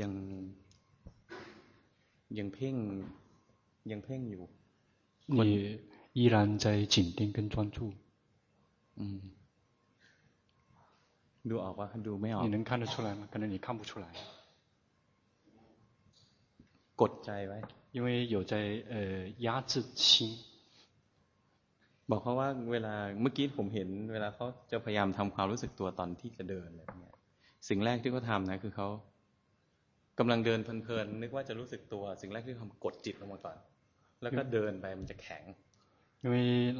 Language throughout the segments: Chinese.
ยังยังเพ่งยังเพ่งอยู่你依然在紧盯跟专注。嗯。ดูออกว่าดูไม่ออก你能看得出来吗？可能你看不出来。กดใจไว้因为有在呃压制心。บอกเขาว่าเวลาเมื่อกี้ผมเห็นเวลาเขาจะพยายามทำความรู้สึกตัวตอนที่จะเดินอะไรเงี้ยสิ่งแรกที่เขาทำนะคือเขา กำลังเดินเพลินๆนึกว่าจะรู้สึกตัว สิ่งแรกที่ทำกดจิตลงมาก่อนแล้วก็เดินไปมันจะแข็ง因为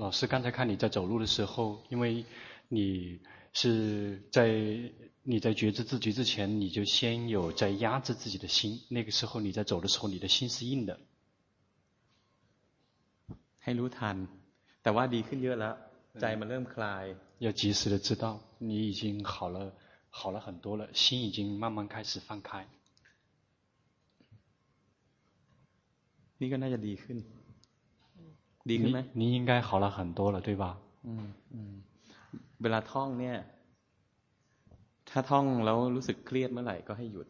老师刚才看你在走路的时候，因为你是在你在觉知自觉之前，你就先有在压制自己的心。那个时候你在走的时候，你的心是硬的。ให้รู้ทันแต่ว่าดีขึ้นเยอะแล้วใจมันเริ่มคลาย要及时的知道你已经好了，好了很多了，心已经慢慢开始放开。 นี่ก็น่าจะดีขึ้นดีขึ้นไหม你应该好了很多了，对吧？อืมอืมเวลาท่องเนี่ย ถ้าท่องแล้วรู้สึกเครียดเมื่อไหร่ก็ให้หยุด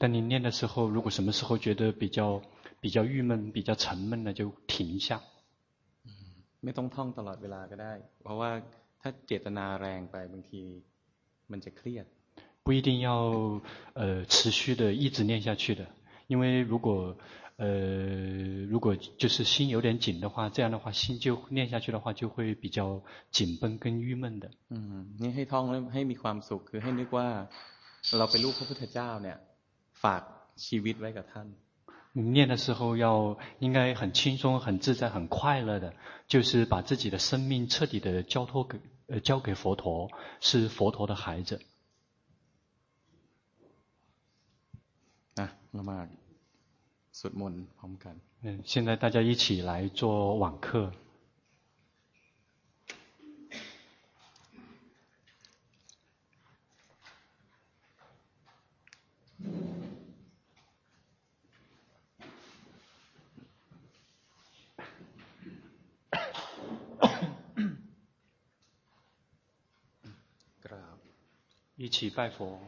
但你念的时候，如果什么时候觉得比较比较郁闷、比较沉闷呢，就停一下。ไม่ต้องท่องตลอดเวลาก็ได้ เพราะว่าถ้าเจตนาแรงไปบางทีมันจะเครียด不一定要呃持续的一直念下去的，因为如果 呃，如果就是心有点紧的话，这样的话心就念下去的话，就会比较紧绷跟郁闷的。嗯，你ให้ท่องแล้วให้มีความสุขคือให้นึกว่าเราเป็นลูกพระพุทธเจ้าเนี่ยฝากชีวิตไว้กับท่าน。你念的时候要应该很轻松、很自在、很快乐的，就是把自己的生命彻底的交托给呃交给佛陀，是佛陀的孩子。啊，那么。 สวดมนต์พร้อมกัน嗯，现在大家一起来做网课。一起拜佛。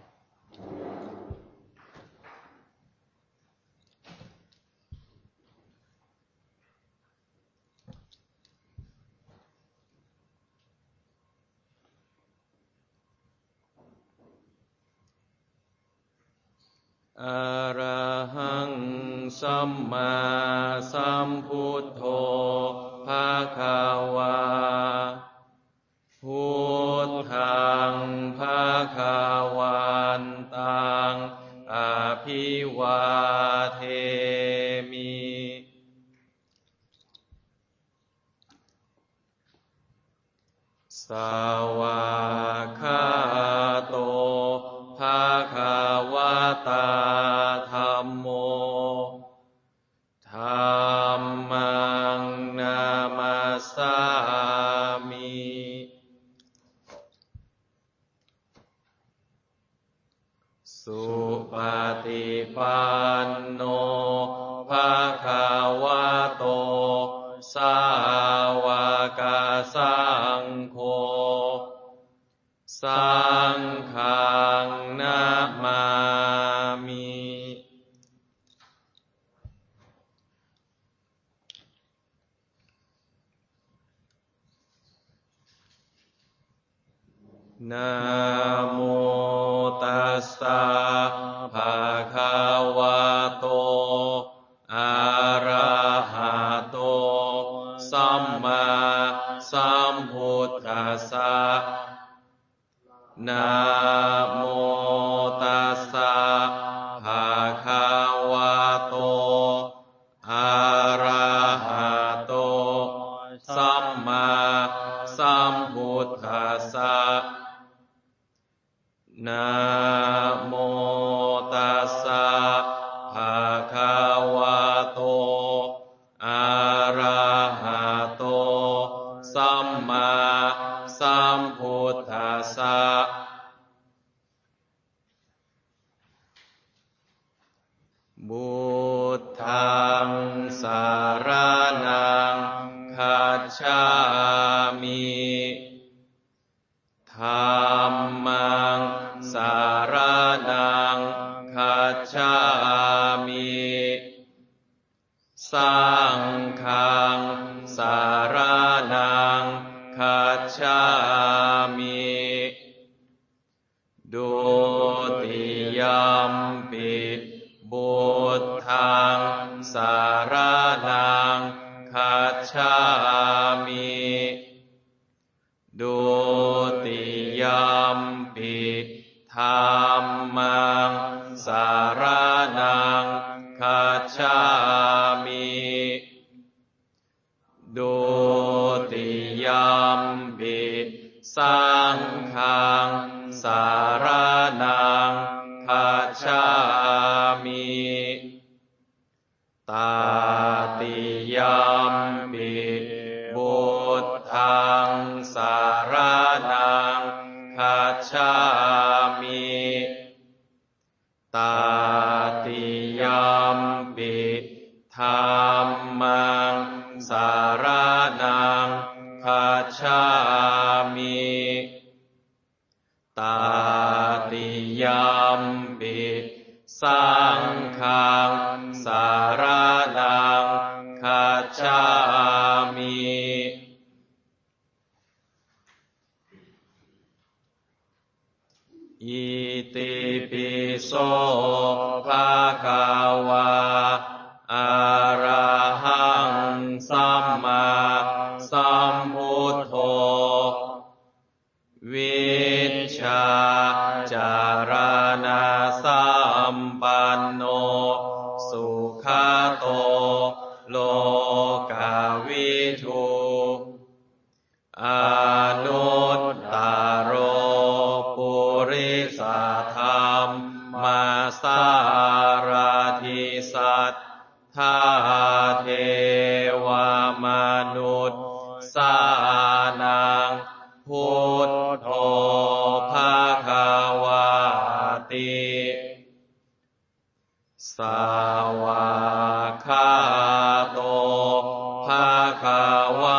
ามิธรรมังสา คาวะ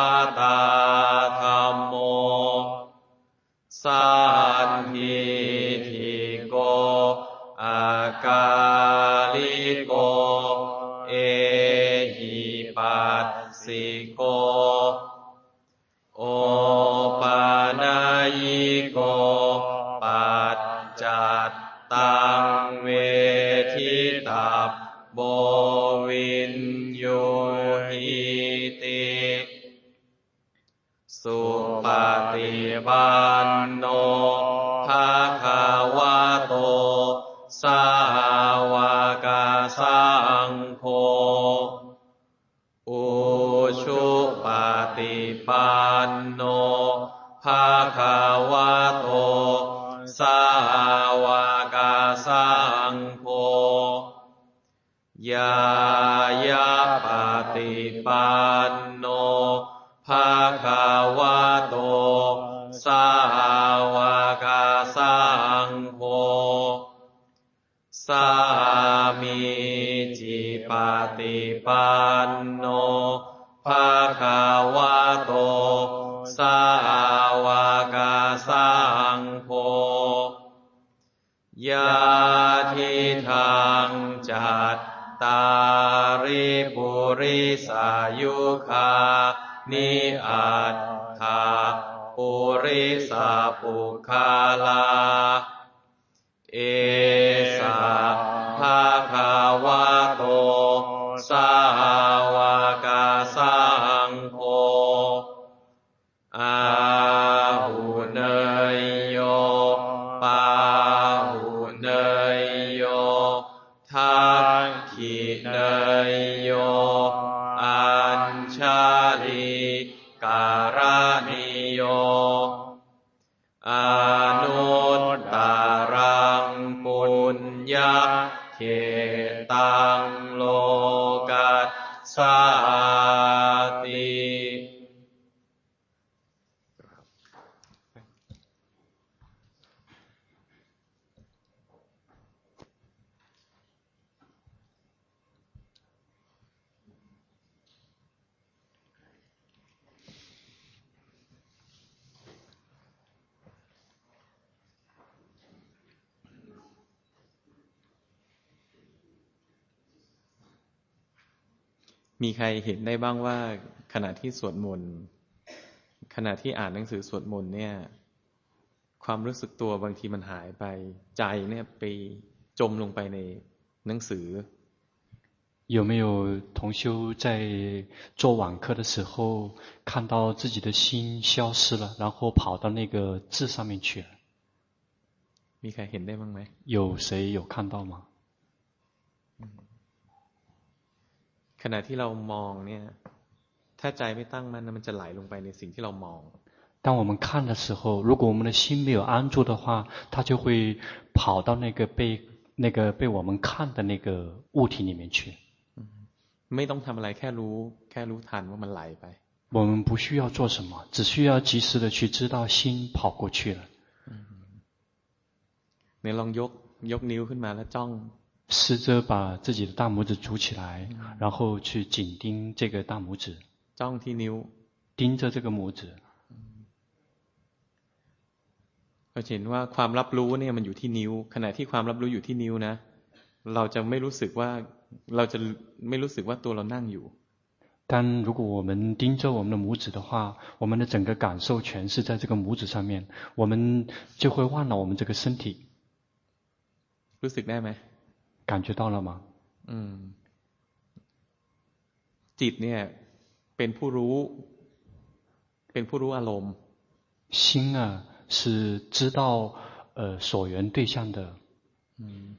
มีใครเห็นได้บ้างว่า ขณะที่สวดมนต์ขณะที่อ่านหนังสือสวดมนต์เนี่ย ความรู้สึกตัวบางทีมันหายไปใจเนี่ยไปจมลงไปในหนังสือ有没有同修在做网课的时候，看到自己的心消失了，然后跑到那个字上面去了？有谁有看到吗？ ขณะที่เรามองเนี่ยถ้าใจไม่ตั้งมั่นมันจะไหลลงไปในสิ่งที่เรามอง当我们看的时候，如果我们的心没有安住的话，它就会跑到那个被那个被我们看的那个物体里面去。ไม่ต้องทำอะไรแค่รู้แค่รู้ทันว่ามันไหลไป我们不需要做什么，只需要及时的去知道心跑过去了。เนี่ยลองยกยกนิ้วขึ้นมาแล้วจ้อง 试着把自己的大拇指举起来，然后去紧盯这个大拇指。จ้องที่นิ้ว盯着这个拇指。เราเห็นว่าความรับรู้เนี่ยมันอยู่ที่นิ้ว ขณะที่ความรับรู้อยู่ที่นิ้วนะ เราจะไม่รู้สึกว่าเราจะไม่รู้สึกว่าตัวเรานั่งอยู่但如果我们盯着我们的拇指的话，我们的整个感受全是在这个拇指上面，我们就会忘了我们这个身体。รู้สึกได้ไหม 感觉到了吗？嗯，จิตเนี่ยเป็นผู้รู้เป็นผู้รู้อารมณ์心啊是知道呃所缘对象的。嗯，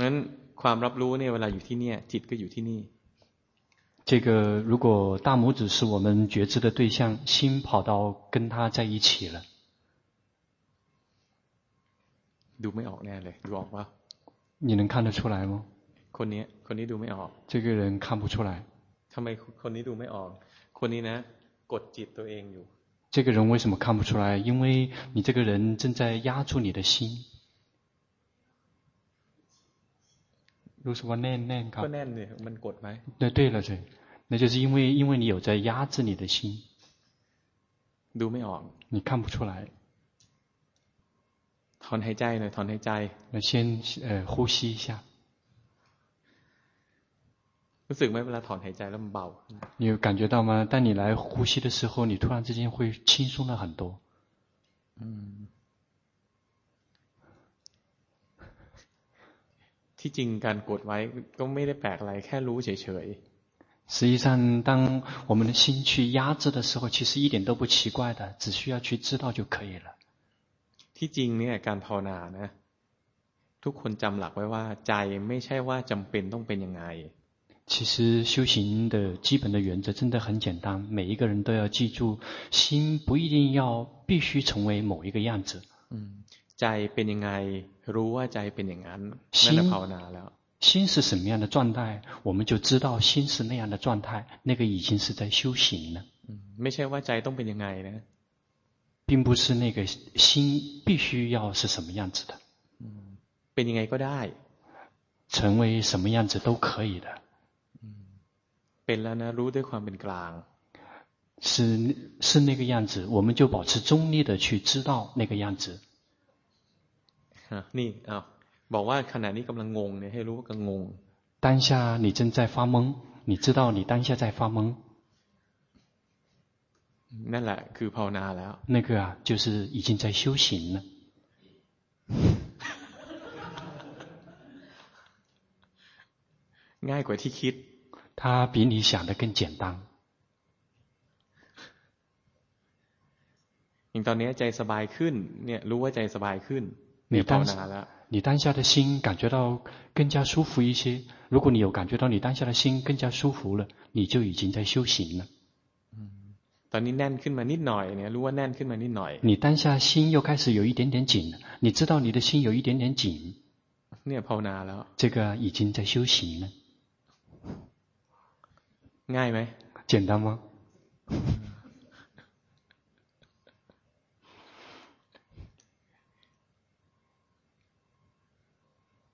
งั้นความรับรู้เนี่ยเวลาอยู่ที่เนี่ยจิตก็อยู่ที่นี่这个如果大拇指是我们觉知的对象，心跑到跟他在一起了。ดูไม่ออกแน่เลยดูออกปะ 你能看得出来吗？คนนี้คนนี้ดูไม่ออก这个人看不出来。ทำไมคนนี้ดูไม่ออกคนนี้นะกดจิตตัวเองอยู่这个人为什么看不出来？因为你这个人正在压住你的心。รู้สึกว่าแน่นแน่นครับก็แน่นเลยมันกดไหม那对了，对，那就是因为因为你有在压制你的心，ดูไม่ออก你看不出来。 ถอนหายใจหน่อยถอนหายใจ那先呃呼吸一下。รู้สึกไหมเวลาถอนหายใจแล้วมันเบา你有感觉到吗？当你来呼吸的时候，你突然之间会轻松了很多。嗯。ที่จริงการกดไว้ก็ไม่ได้แปลกอะไรแค่รู้เฉยๆ实际上，当我们的心去压制的时候，其实一点都不奇怪的，只需要去知道就可以了。 ที่จริงเนี่ยการภาวนานะทุกคนจำหลักไว้ว่าใจไม่ใช่ว่าจำเป็นต้องเป็นยังไง其实修行的基本的原则真的很简单，每一个人都要记住，心不一定要必须成为某一个样子。嗯。ใจเป็นยังไงรู้ว่าใจเป็นอย่างนั้นนั่นภาวนาแล้ว心是什么样的状态，我们就知道心是那样的状态，那个已经是在修行了。ไม่ใช่ว่าใจต้องเป็นยังไงนะ 并不是那个心必须要是什么样子的。เป็นยังไงก็ได้成为什么样子都可以的。เป็นแล้วนะรู้ด้วยความเป็นกลาง是是那个样子，我们就保持中立的去知道那个样子。นี่อ้าวบอกว่าขณะนี้กำลังงงเนี่ยให้รู้ว่ากำลังงง当下你正在发懵，你知道你当下在发懵。 นั่นแหละคือภาวนาแล้ว那个啊，就是已经在修行了。ง่ายกว่าที่คิด它比你想的更简单。อย่างตอนนี้ใจสบายขึ้น เนี่ยรู้ว่าใจสบายขึ้น你当下，你当下的心感觉到更加舒服一些。如果你有感觉到你当下的心更加舒服了，你就已经在修行了。 ตอนนี้แน่นขึ้นมานิดหน่อยเนี่ยรู้ว่าแน่นขึ้นมานิดหน่อย你当下心又开始有一点点紧了，你知道你的心有一点点紧。เนี่ยภาวนาแล้ว这个已经在修行了。ง่ายไหม简单吗？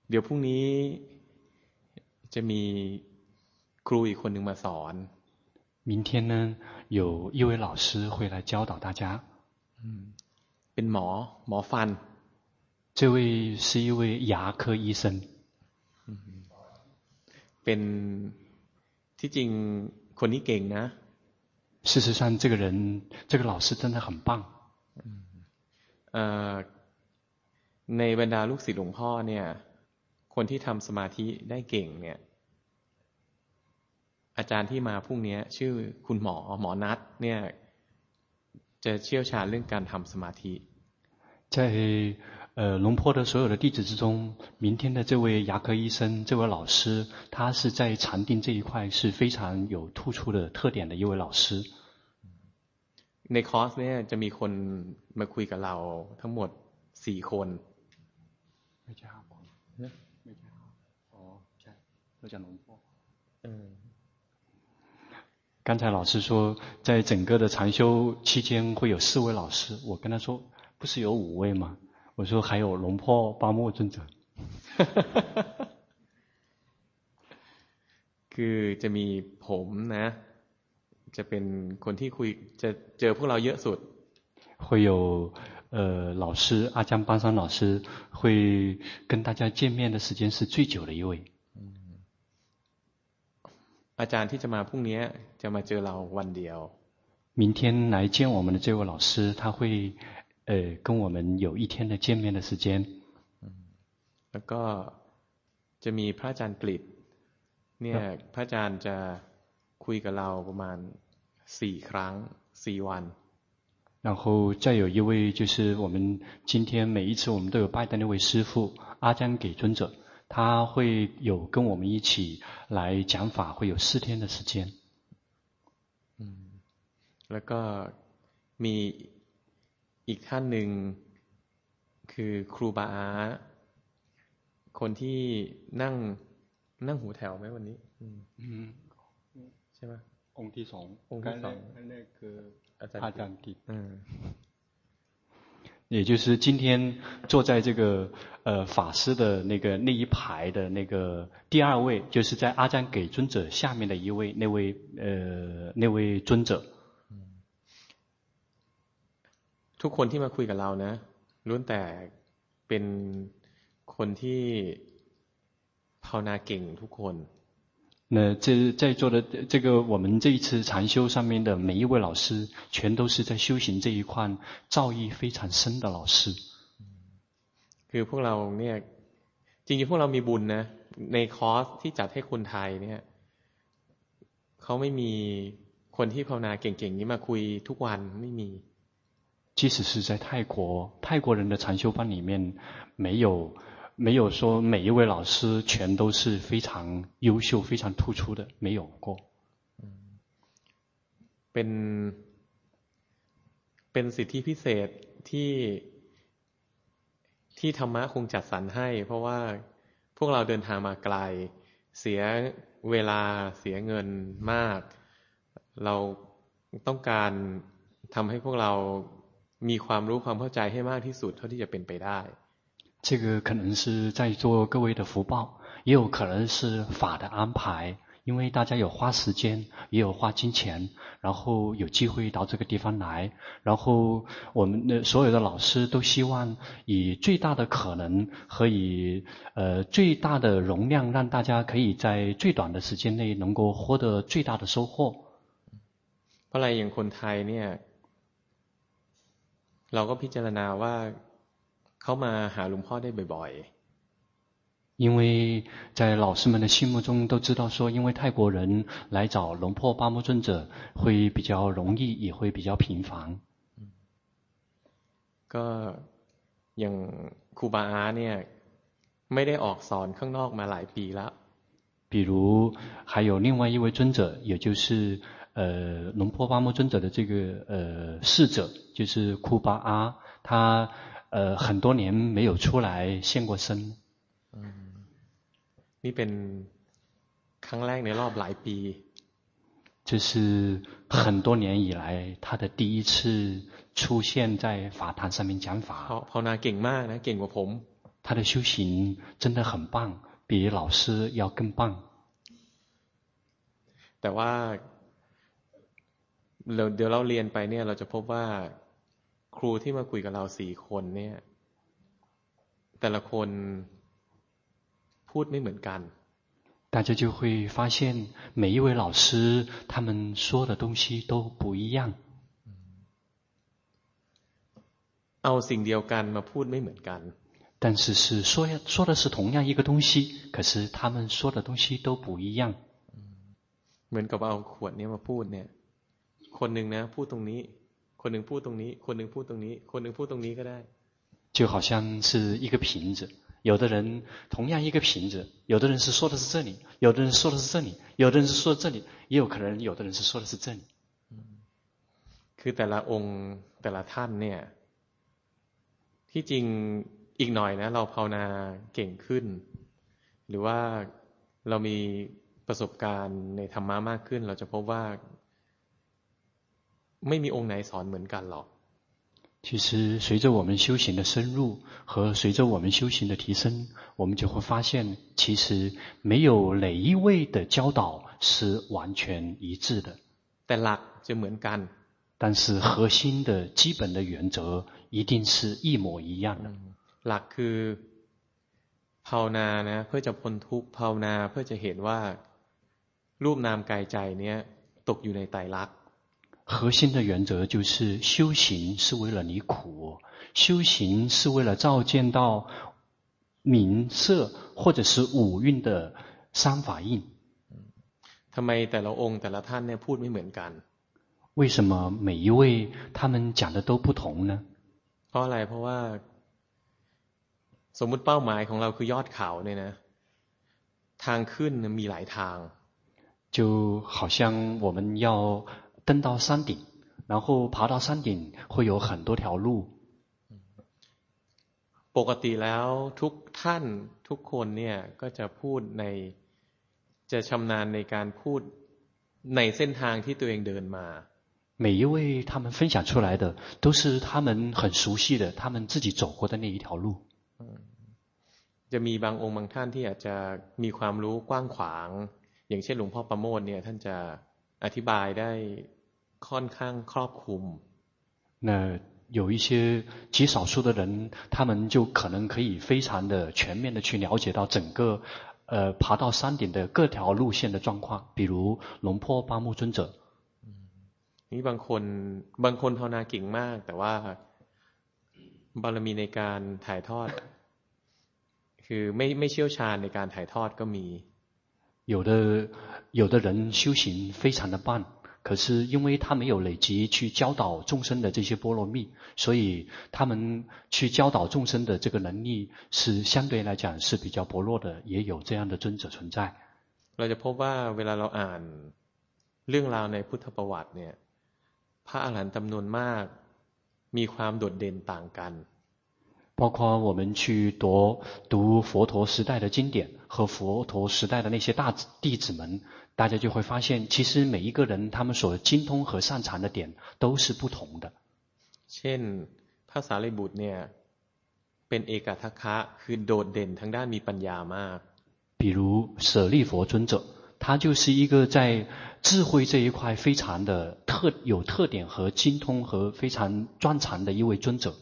เดี๋ยวพรุ่งนี้จะมีครูอีกคนหนึ่งมาสอน 明天呢，有一位老师会来教导大家。เป็นหมอหมอฟัน这位是一位牙科医生。เป็นที่จริงคนนี้เก่งนะ事实上，这个人，这个老师真的很棒。呃， ในบรรดาลูกศิษย์หลวงพ่อเนี่ย คนที่ทำสมาธิได้เก่งเนี่ย อาจารย์ที่มาพรุ่งนี้ชื่อคุณหมอหมอนัทเนี่ย จะเชี่ยวชาญเรื่องการทำสมาธิ在呃龙坡的所有的弟子之中，明天的这位牙科医生，这位老师，他是在禅定这一块是非常有突出的特点的一位老师。ในคอร์สเนี่ยจะมีคนมาคุยกับเราทั้งหมดสี่คนไม่ใช่ครับไม่ใช่อ๋อใช่เรา讲龙坡嗯 刚才老师说，在整个的禅修期间会有四位老师，我跟他说，不是有五位吗？我说还有龙坡巴莫尊者。คือจะมีผมนะจะเป็นคนที่คุยจะเจอพวกเราเยอะสุด会有呃老师阿江巴桑老师会跟大家见面的时间是最久的一位。 อาจารย์ที่จะมาพรุ่งนี้จะมาเจอเราวันเดียว明天来见我们的这位老师，他会呃跟我们有一天的见面的时间。แล้วก็จะมีพระอาจารย์กฤษเนี่ยพระอาจารย์จะคุยกับเราประมาณสี่ครั้งสี่วัน然后再有一位就是我们今天每一次我们都有拜的那位师父阿江给尊者。 他会有跟我们一起来讲法，会有四天的时间。嗯，แล้วก็มีอีกท่านหนึ่งคือครูบาอาคนที่นั่งนั่งหูแถวไหมวันนี้อืมใช่ไหมองค์ที่สององค์ที่สองนั่นคืออาจารย์กิจอืม 也就是今天坐在这个呃法师的那个那一排的那个第二位，就是在阿赞给尊者下面的一位那位呃那位尊者。ทุกคนที่มาคุยกับเรานะล้วนแต่เป็นคนที่ภาวนาเก่งทุกคน 那这在座的这个我们这一次禅修上面的每一位老师，全都是在修行这一块造诣非常深的老师。คือพวกเราเนี่ยจริงๆพวกเรามีบุญนะในคอร์สที่จัดให้คนไทยเนี่ยเขาไม่มีคนที่ภาวนาเก่งๆนี้มาคุยทุกวันไม่มี即使是在泰国泰国人的禅修班里面没有。 没有说每一位老师全都是非常优秀、非常突出的，没有过。เป็นเป็นสิทธิพิเศษที่ที่ธรรมะคงจัดสรรให้ เพราะว่าพวกเราเดินทางมาไกล เสียเวลาเสียเงินมาก เราต้องการทำให้พวกเรามีความรู้ความเข้าใจให้มากที่สุด เท่าที่จะเป็นไปได้ 这个可能是在座各位的福报，也有可能是法的安排，因为大家有花时间，也有花金钱，然后有机会到这个地方来，然后我们的所有的老师都希望以最大的可能和以呃最大的容量，让大家可以在最短的时间内能够获得最大的收获。เพราะอะไรอย่างคนไทยเนี่ยเราก็พิจารณาว่า เขามาหาหลวงพ่อได้บ่อยๆ因为在老师们的心目中都知道说，因为泰国人来找龙坡巴摩尊者会比较容易，也会比较频繁。ก็อย่างครูบาอาเนี่ยไม่ได้ออกสอนข้างนอกมาหลายปีแล้ว比如还有另外一位尊者，也就是呃龙坡巴摩尊者的这个呃侍者，就是库巴阿，他。 呃，很多年没有出来现过身。嗯，นี่เป็นครั้งแรกในรอบหลายปี。这是很多年以来他的第一次出现在法坛上面讲法。ภาวนาเก่งมากนะเก่งกว่าผม。他的修行真的很棒，比老师要更棒。แต่ว่าเราเดี๋ยวเราเรียนไปเนี่ยเราจะพบว่า ครูที่มาคุยกับเราสี่คนเนี่ย แต่ละคนพูดไม่เหมือนกัน大家就会发现每一位老师他们说的东西都不一样เอาสิ่งเดียวกันมาพูดไม่เหมือนกัน 但是是说说的是同样一个东西，可是他们说的东西都不一样。เหมือนกับเอาขวดนี้มาพูดเนี่ยคนหนึ่งนะพูดตรงนี้ คนหนึ่งพูดตรงนี้คนหนึ่งพูดตรงนี้คนหนึ่งพูดตรงนี้ก็ได้就好像是一个瓶子，有的人同样一个瓶子，有的人是说的是这里，有的人说的是这里，有的人是说的这里，也有可能有的人是说的是这里。คือแต่ละองค์แต่ละท่านเนี่ยที่จริงอีกหน่อยนะเราภาวนาเก่งขึ้น หรือว่าเรามีประสบการณ์ในธรรมะมากขึ้น เราจะพบว่า ไม่มีองค์ไหนสอนเหมือนกันหรอก其实，随着我们修行的深入和随着我们修行的提升，我们就会发现，其实没有哪一位的教导是完全一致的。แต่หลักจะเหมือนกัน但是核心的基本的原则一定是一模一样的。หลักคือภาวนานะเพื่อจะพ้นทุกข์ภาวนาเพื่อจะเห็นว่ารูปนามกายใจเนี้ยตกอยู่ในไตรลักษณ์ 核心的原则就是修行是为了离苦，修行是为了照见到名色或者是五蕴的三法印。ทำไมแต่ละองค์แต่ละท่านเนี่ยพูดไม่เหมือนกัน为什么每一位他们讲的都不同呢？เพราะอะไรเพราะว่าสมมุติเป้าหมายของเราคือยอดเขาเนี่ยนะทางขึ้นมีหลายทาง就好像我们要 登到山顶，然后爬到山顶会有很多条路。ปกติแล้วทุกท่านทุกคนเนี่ยก็จะพูดในจะชำนาญในการพูดในเส้นทางที่ตัวเองเดินมา每一位他们分享出来的都是他们很熟悉的，他们自己走过的那一条路。จะมีบางองค์บางท่านที่อาจจะมีความรู้กว้างขวาง อย่างเช่นหลวงพ่อประโมทเนี่ยท่านจะอธิบายได้ ค่อนข้างครอบคลุม那有一些极少数的人，他们就可能可以非常的全面的去了解到整个，呃，爬到山顶的各条路线的状况，比如龙坡巴木尊者。นี่บางคนบางคนภาวนาเก่งมาก แต่ว่าบารมีในการถ่ายทอด คือไม่ไม่เชี่ยวชาญในการถ่ายทอดก็มี有的有的人修行非常的棒， 可是因为他没有累积去教导众生的这些波罗蜜，所以他们去教导众生的这个能力是相对来讲是比较薄弱的，也有这样的尊者存在。เราจะพบว่าเวลาเราอ่านเรื่องราวในพุทธประวัติเนี่ยพระอาหารหันต์จำนวนมากมีความโดดเด่นต่างกัน包括我们去读读佛陀时代的经典和佛陀时代的那些大弟子们， 大家就会发现，其实每一个人他们所精通和擅长的点都是不同的。เช่นพระสารีบุตรเนี่ยเป็นเอกทัคคะคือโดดเด่นทางด้านมีปัญญามาก比如舍利弗尊者，他就是一个在智慧这一块非常的特有特点和精通和非常专长的一位尊者。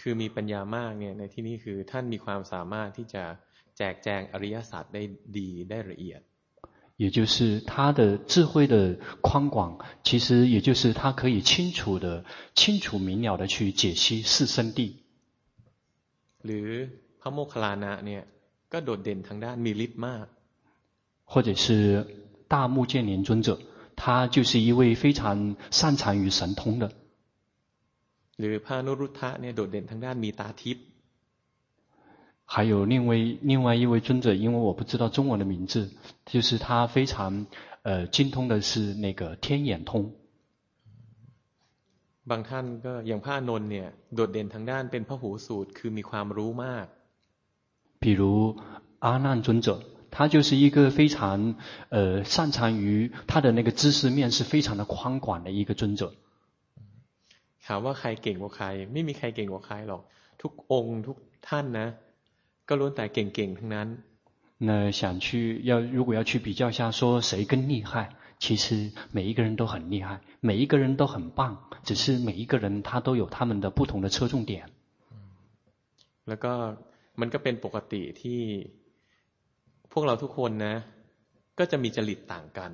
คือมีปัญญามากเนี่ยในที่นี้คือท่านมีความสามารถที่จะแจกแจงอริยสัจได้ดีได้ละเอียด 也就是他的智慧的宽广，其实也就是他可以清楚的、清楚明了的去解析四圣谛。หรือพระโมคคัลลานะเนี่ยก็โดดเด่นทางด้านมีฤทธิ์มาก或者是大目犍连尊者，他就是一位非常擅长于神通的。หรือพระนุรุทธะเนี่ยโดดเด่นทางด้านมีตาทิพย์ 还有另外另外一位尊者，因为我不知道中文的名字，就是他非常呃精通的是那个天眼通。บางท่านก็อย่างพระนนท์เนี่ยโดดเด่นทางด้านเป็นพหูสูตรคือมีความรู้มาก比如阿难尊者，他就是一个非常呃擅长于他的那个知识面是非常的宽广的一个尊者。ถามว่าใครเก่งกว่าใครไม่มีใครเก่งกว่าใครหรอกทุกองค์ทุกท่านนะ ก็ล้วนแต่เก่งๆทั้งนั้น那想去要如果要去比较一下说谁更厉害其实每一个人都很厉害每一个人都很棒只是每一个人他都有他们的不同的侧重点แล้วก็มันก็เป็นปกติที่พวกเราทุกคนนะก็จะมีจริตต่างกัน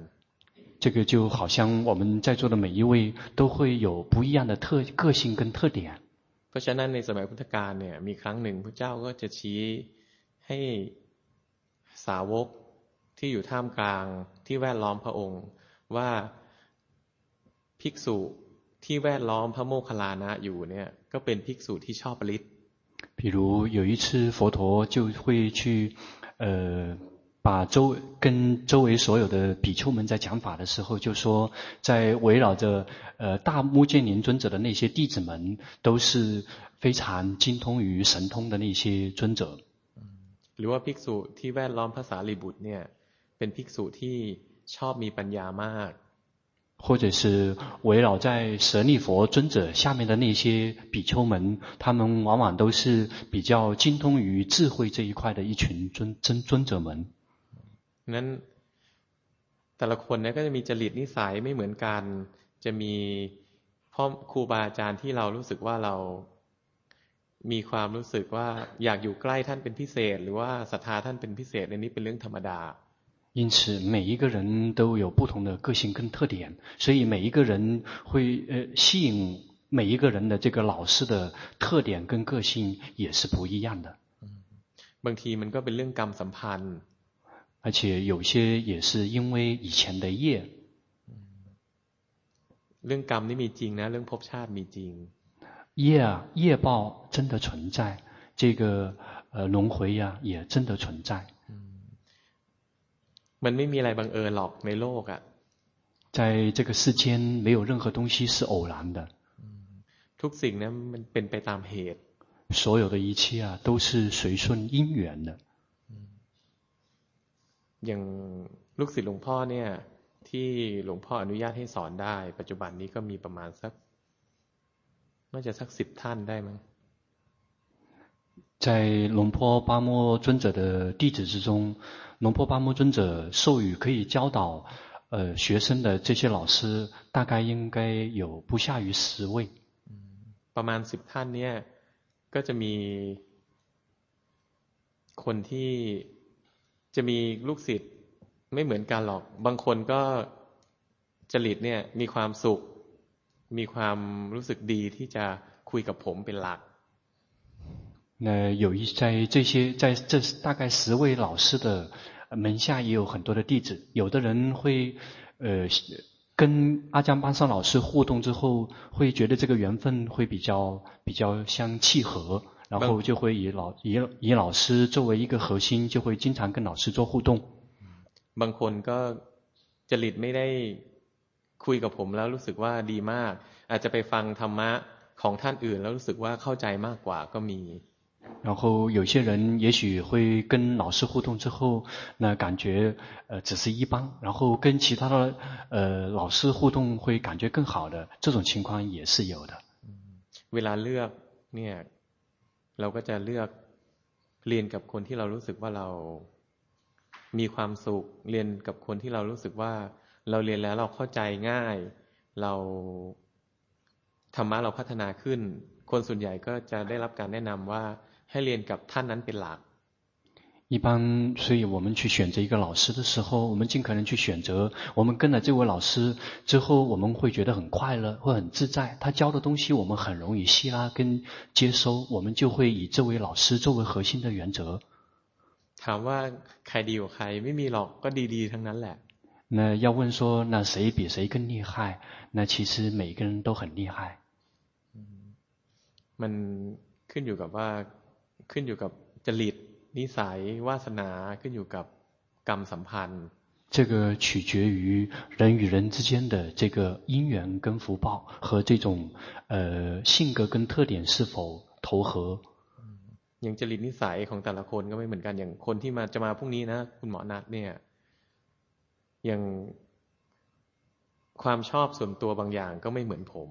这个就好像我们在座的每一位都会有不一样的特个性跟特点。 ราะฉะนั้นในสมัยพุทธกาลเนี่ยมีครั้งหนึ่งพระเจ้าก็จะชี้ให้สาวกที่อยู่ท่ามกลางที่แวดล้อมพระองค์ ว่าภิกษุที่แวดล้อมพระโมคคัลลานะอยู่เนี่ยก็เป็นภิกษุที่ชอบฤทธิ์比如有一次佛陀就会去呃 把周跟周围所有的比丘们在讲法的时候，就说在围绕着呃大目犍连尊者的那些弟子们，都是非常精通于神通的那些尊者。หรือว่าภิกษุที่แวดล้อมภาษาลิบุตรเนี่ยเป็นภิกษุที่ชอบมีปัญญามาก或者是围绕在舍利弗尊者下面的那些比丘们，他们往往都是比较精通于智慧这一块的一群尊尊尊者们。 นั้นแต่ละคนเนี่ยก็จะมีจริตนิสัยไม่เหมือนกัน จะมีพ่อครูบาอาจารย์ที่เรารู้สึกว่าเรามีความรู้สึกว่าอยากอยู่ใกล้ท่านเป็นพิเศษ หรือว่าศรัทธาท่านเป็นพิเศษในนี้เป็นเรื่องธรรมดา因此，每一个人都有不同的个性跟特点，所以每一个人会呃吸引每一个人的这个老师的特点跟个性也是不一样的。บางทีมันก็เป็นเรื่องกรรมสัมพันธ์ 而且有些也是因为以前的业。เรื่องกรรมนี่มีจริงนะเรื่องภพชาติมีจริง业啊业报真的存在，这个呃轮回呀也真的存在。มันไม่มีอะไรบังเอิญหรอกในโลกอ่ะ在这个世间没有任何东西是偶然的。ทุกสิ่งนั้นมันเป็นไปตามเหตุ所有的一切啊都是随顺因缘的。 อย่างลูกศิษย์หลวงพ่อเนี่ยที่หลวงพ่ออนุญาตให้สอนได้ ปัจจุบันนี้ก็มีประมาณสักน่าจะสักสิบท่านได้มั้ง在龙坡巴摩尊者的弟子之中，龙坡巴摩尊者授予可以教导呃学生的这些老师，大概应该有不下于十位。ประมาณสิบท่านเนี่ยก็จะมีคนที่ จะมีลูกศิษย์ไม่เหมือนกันหรอก บางคนก็จริตเนี่ยมีความสุข มีความรู้สึกดีที่จะคุยกับผมเป็นหลัก那有一在这些在这大概十位老师的门下也有很多的弟子，有的人会呃跟阿江巴桑老师互动之后，会觉得这个缘分会比较比较相契合， 然后就会以老以以老师作为一个核心，就会经常跟老师做互动。บางคนก็จริตไม่ได้คุยกับผมแล้วรู้สึกว่าดีมาก อาจจะไปฟังธรรมะของท่านอื่นแล้วรู้สึกว่าเข้าใจมากกว่าก็มี然后有些人也许会跟老师互动之后，那感觉呃只是一般，然后跟其他的呃老师互动会感觉更好的，这种情况也是有的。เวลาเลือกเนี่ย เราก็จะเลือกเรียนกับคนที่เรารู้สึกว่าเรามีความสุข เรียนกับคนที่เรารู้สึกว่า เราเรียนแล้วเราเข้าใจง่าย เราธรรมะเราพัฒนาขึ้น คนส่วนใหญ่ก็จะได้รับการแนะนำว่าให้เรียนกับท่านนั้นเป็นหลัก 一般，所以我们去选择一个老师的时候，我们尽可能去选择。我们跟了这位老师之后，我们会觉得很快乐，会很自在。他教的东西我们很容易吸纳跟接收，我们就会以这位老师作为核心的原则。ถามว่าใครดีกว่าใครไม่มีหรอกก็ดีๆทั้งนั้นแหละ那要问说，那谁比谁更厉害？那其实每个人都很厉害。มันขึ้นอยู่กับว่าขึ้นอยู่กับจริต นิสัยวาสนาขึ้นอยู่กับกรรมสัมพันธ์这个取决于人与人之间的这个因缘跟福报和这种呃性格跟特点是否投合。อย่างจริตนิสัยของแต่ละคนก็ไม่เหมือนกันอย่างคนที่มาจะมาพรุ่งนี้นะคุณหมอนัดเนี่ยอย่างความชอบส่วนตัวบางอย่างก็ไม่เหมือนผม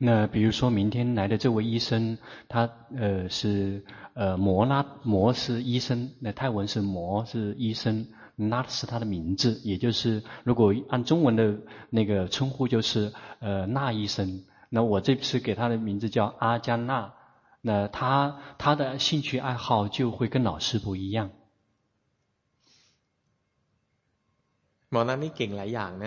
那比如说明天来的这位医生，他呃是呃摩拉摩是医生，那泰文是摩是医生，那是他的名字，也就是如果按中文的那个称呼就是呃那医生。那我这次给他的名字叫阿加纳，那他他的兴趣爱好就会跟老师不一样。หมอนัทนี่เก่งหลายอย่าง呢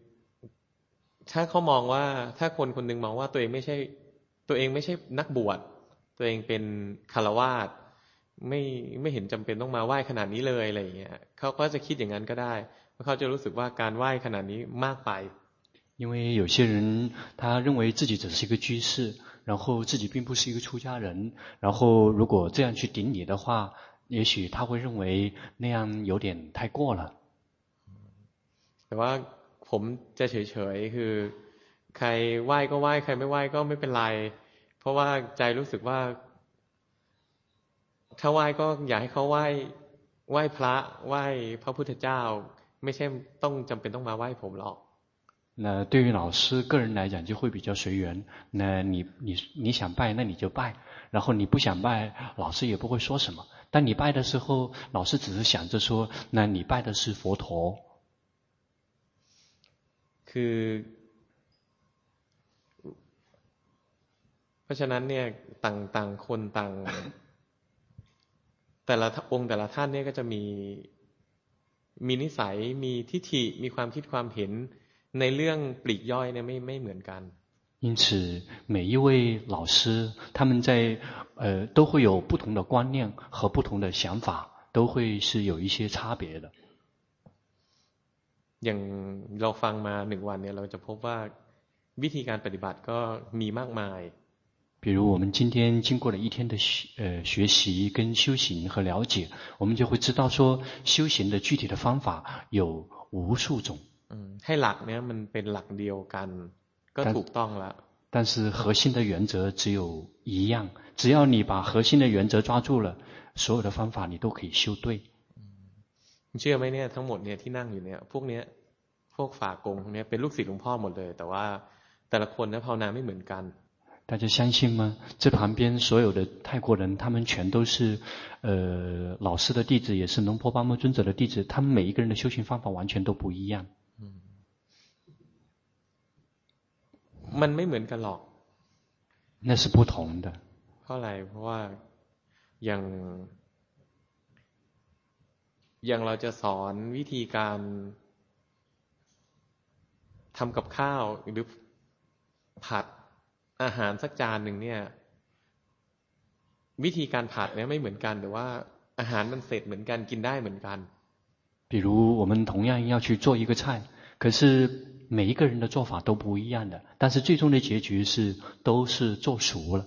ถ้าเขามองว่าถ้าคนคนหนึ่งมองว่าตัวเองไม่ใช่ ตัวเองไม่ใช่นักบวชตัวเองเป็นคารวาสไม่ไม่เห็นจำเป็นต้องมาไหว้ขนาดนี้เลยอะไรอย่างเงี้ยเขาก็จะคิดอย่างนั้นก็ได้เขาจะรู้สึกว่าการไหว้ขนาดนี้มากไป因为有些人他认为自己只是一个居士，然后自己并不是一个出家人，然后如果这样去顶礼的话，也许他会认为那样有点太过了。แต่ว่า ผมจะเฉยๆคือใครไหว้ก็ไหว้ใครไม่ไหว้ก็ไม่เป็นไร เพราะว่าใจรู้สึกว่าถ้าไหว้ก็อยากให้เขาไหว้ไหว้พระไหว้พระพุทธเจ้า ไม่ใช่ต้องจำเป็นต้องมาไหว้ผมหรอก那对于老师个人来讲就会比较随缘。那你你你想拜，那你就拜；然后你不想拜，老师也不会说什么。但你拜的时候，老师只是想着说，那你拜的是佛陀。 คือเพราะฉะนั้นเนี่ยต่างต่างคนต่างแต่ละองค์แต่ละท่านเนี่ยก็จะมีมีนิสัยมีทิฏฐิมีความคิดความเห็นในเรื่องปลีกย่อยเนี่ยไม่ไม่เหมือนกัน因此，每一位老师，他们在呃都会有不同的观念和不同的想法，都会是有一些差别的。 อย่างเราฟังมาหนึ่งวันเนี่ยเราจะพบว่าวิธีการปฏิบัติก็มีมากมาย。比如我们今天经过了一天的学呃学习跟修行和了解，我们就会知道说修行的具体的方法有无数种。ให้หลักเนี้ยมันเป็นหลักเดียวกัน ก็ถูกต้องละ但是核心的原则只有一样，只要你把核心的原则抓住了，所有的方法你都可以修对。 เชื่อไหมเนี่ยทั้งหมดเนี่ยที่นั่งอยู่เนี่ยพวกเนี้ยพวกฝากงเนี่ยเป็นลูกศิษย์หลวงพ่อหมดเลย แต่ว่าแต่ละคนเนี่ยภาวนาไม่เหมือนกัน大家相信吗？这旁边所有的泰国人，他们全都是，呃，老师的弟子，也是龙婆巴摩尊者的弟子。他们每一个人的修行方法完全都不一样。มันไม่เหมือนกันหรอก那是不同的。เพราะอะไรเพราะว่าอย่าง อย่างเราจะสอนวิธีการทำกับข้าวหรือผัดอาหารสักจานหนึ่งเนี่ยวิธีการผัดเนี่ยไม่เหมือนกันแต่ว่าอาหารมันเสร็จเหมือนกันกินได้เหมือนกัน比如我们同样要去做一个菜，可是每一个人的做法都不一样的，但是最终的结局是都是做熟了。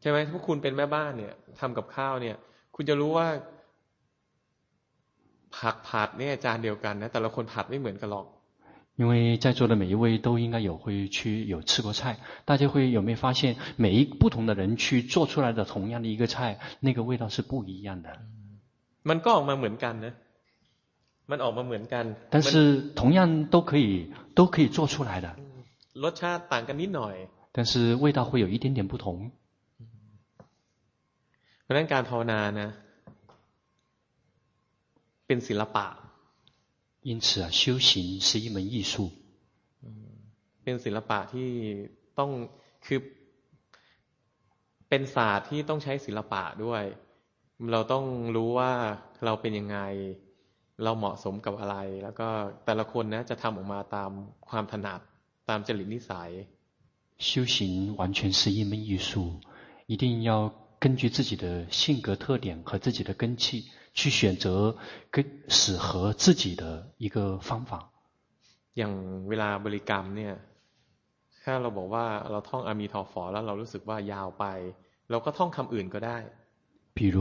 ใช่ไหมถ้าคุณเป็นแม่บ้านเนี่ยทำกับข้าวเนี่ย คุณจะรู้ว่า ผักผัดเนี่ยจานเดียวกันนะแต่ละคนผัดไม่เหมือนกันหรอก因为在座的每一位都应该有会去有吃过菜，大家会有没有发现，每一不同的人去做出来的同样的一个菜，那个味道是不一样的。มันก็ออกมาเหมือนกันนะมันออกมาเหมือนกัน但是同样都可以都可以做出来的。รสชาติต่างกันนิดหน่อย但是味道会有一点点不同。เพราะนั้นการภาวนานะ เป็นศิลปะ因此啊，修行是一门艺术。เป็นศิลปะที่ต้องคือเป็นศาสตร์ที่ต้องใช้ศิลปะด้วย เราต้องรู้ว่าเราเป็นยังไง เราเหมาะสมกับอะไร แล้วก็แต่ละคนนะจะทำออกมาตามความถนัดตามจริตนิสัย修行完全是一门艺术，一定要 根据自己的性格特点和自己的根器。去选择跟适合自己的一个方法。อย่างเวลาบริกรรมเนี่ยถ้าเราบอกว่าเราท่องอามีทอฟอแล้วเรารู้สึกว่ายาวไป เราก็ท่องคำอื่นก็ได้。比如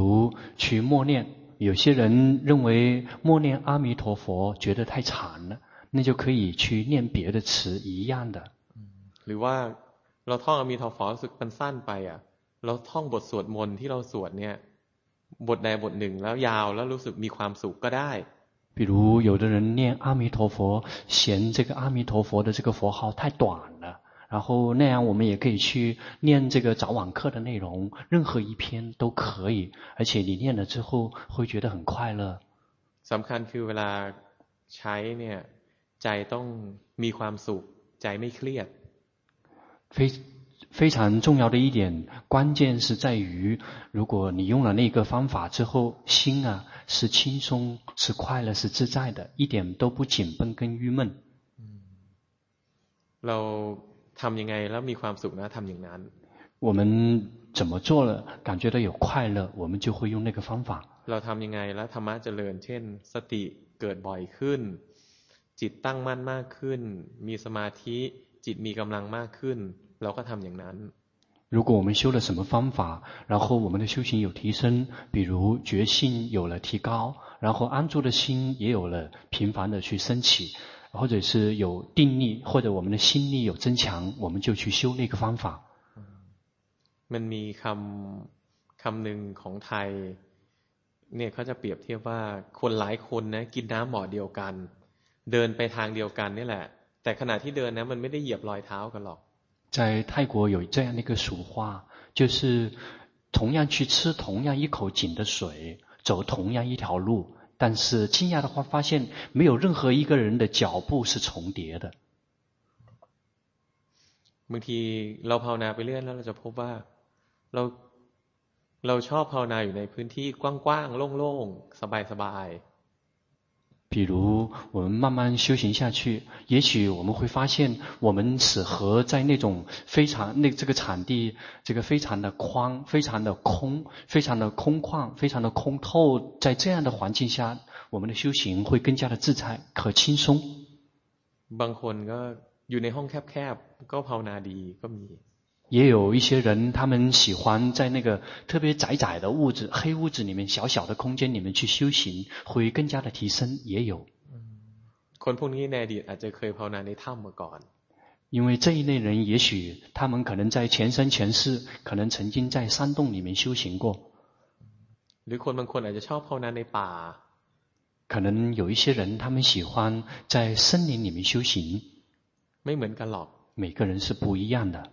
去默念，有些人认为默念阿弥陀佛觉得太长了，那就可以去念别的词一样的。หรือว่าเราท่องอามีทอฟอรู้สึกมันสั้นไปอ่ะ เราท่องบทสวดมนต์ที่เราสวดเนี่ยบทใดบทหนึ่งแล้วยาวแล้วรู้สึกมีความสุขก็ได้ 比如有的人念阿弥陀佛，嫌这个阿弥陀佛的这个佛号太短了，然后那样我们也可以去念这个早晚课的内容，任何一篇都可以，而且你念了之后会觉得很快乐。สำคัญคือเวลาใช้เนี่ยใจต้องมีความสุขใจไม่เครียด。非 非常重要的一点，关键是在于，如果你用了那个方法之后，心啊是轻松、是快乐、是自在的，一点都不紧绷跟郁闷。เราทำยังไงแล้วมีความสุขนะทำอย่างนั้น。我们怎么做了，感觉到有快乐，我们就会用那个方法。เราทำยังไงแล้วธรรมะเจริญเช่นสติเกิดบ่อยขึ้น จิตตั้งมั่นมากขึ้น มีสมาธิจิตมีกำลังมากขึ้น เราก็ทำอย่างนั้น。如果我们修了什么方法，然后我们的修行有提升，比如觉性有了提高，然后安住的心也有了频繁的去升起，或者是有定力，或者我们的心力有增强，我们就去修那个方法。มันมีคำคำหนึ่งของไทยเนี่ยเขาจะเปรียบเทียบว่าคนหลายคนนะกินน้ำบ่อเดียวกัน เดินไปทางเดียวกันนี่แหละ แต่ขณะที่เดินนะมันไม่ได้เหยียบรอยเท้ากันหรอก 在泰国有这样的一个俗话，就是同样去吃同样一口井的水，走同样一条路，但是惊讶的话发现没有任何一个人的脚步是重叠的。บางทีเราภาวนาไปเรื่อยแล้วเราจะพบว่าเราเราชอบภาวนาอยู่ในพื้นที่กว้างๆโล่งๆสบายๆ 比如我们慢慢修行下去，也许我们会发现，我们适合在那种非常那这个场地，这个非常的宽、非常的空、非常的空旷、非常的空透，在这样的环境下，我们的修行会更加的自在和轻松。บางคนก็อยู่ในห้องแคบๆก็ภาวนาดีก็มี。 也有一些人，他们喜欢在那个特别窄窄的屋子、黑屋子里面、小小的空间里面去修行，会更加的提升。也有。因为这一类人，也许他们可能在前生前世，可能曾经在山洞里面修行过。可能有一些人，他们喜欢在森林里面修行。每个人是不一样的。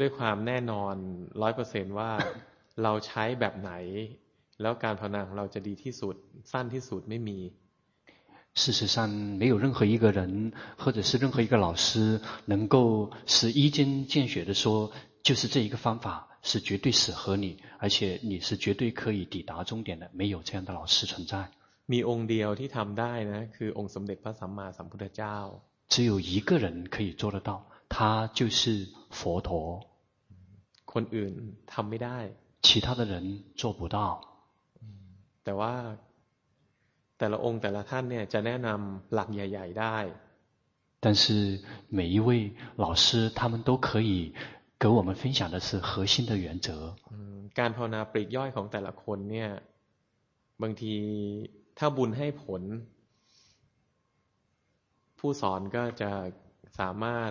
ด้วยความแน่นอนร้อยเปอร์เซนว่าเราใช้แบบไหนแล้วการภาวนาของเราจะดีที่สุดสั้นที่สุดไม่มี事实上，没有任何一个人，或者是任何一个老师，能够是一针见血的说，就是这一个方法是绝对适合你，而且你是绝对可以抵达终点的。没有这样的老师存在。มีองค์เดียวที่ทำได้นะคือองค์สมเด็จพระสัมมาสัมพุทธเจ้า只有一个人可以做得到。 他就是佛陀，คนอื่นทำไม่ได้，其他的人做不到。แต่ว่าแต่ละองค์แต่ละท่านเนี่ยจะแนะนำหลักใหญ่ๆได้。但是每一位老师，他们都可以给我们分享的是核心的原则。การภาวนาปลีกย่อยของแต่ละคนเนี่ยบางทีถ้าบุญให้ผล ผู้สอนก็จะสามารถ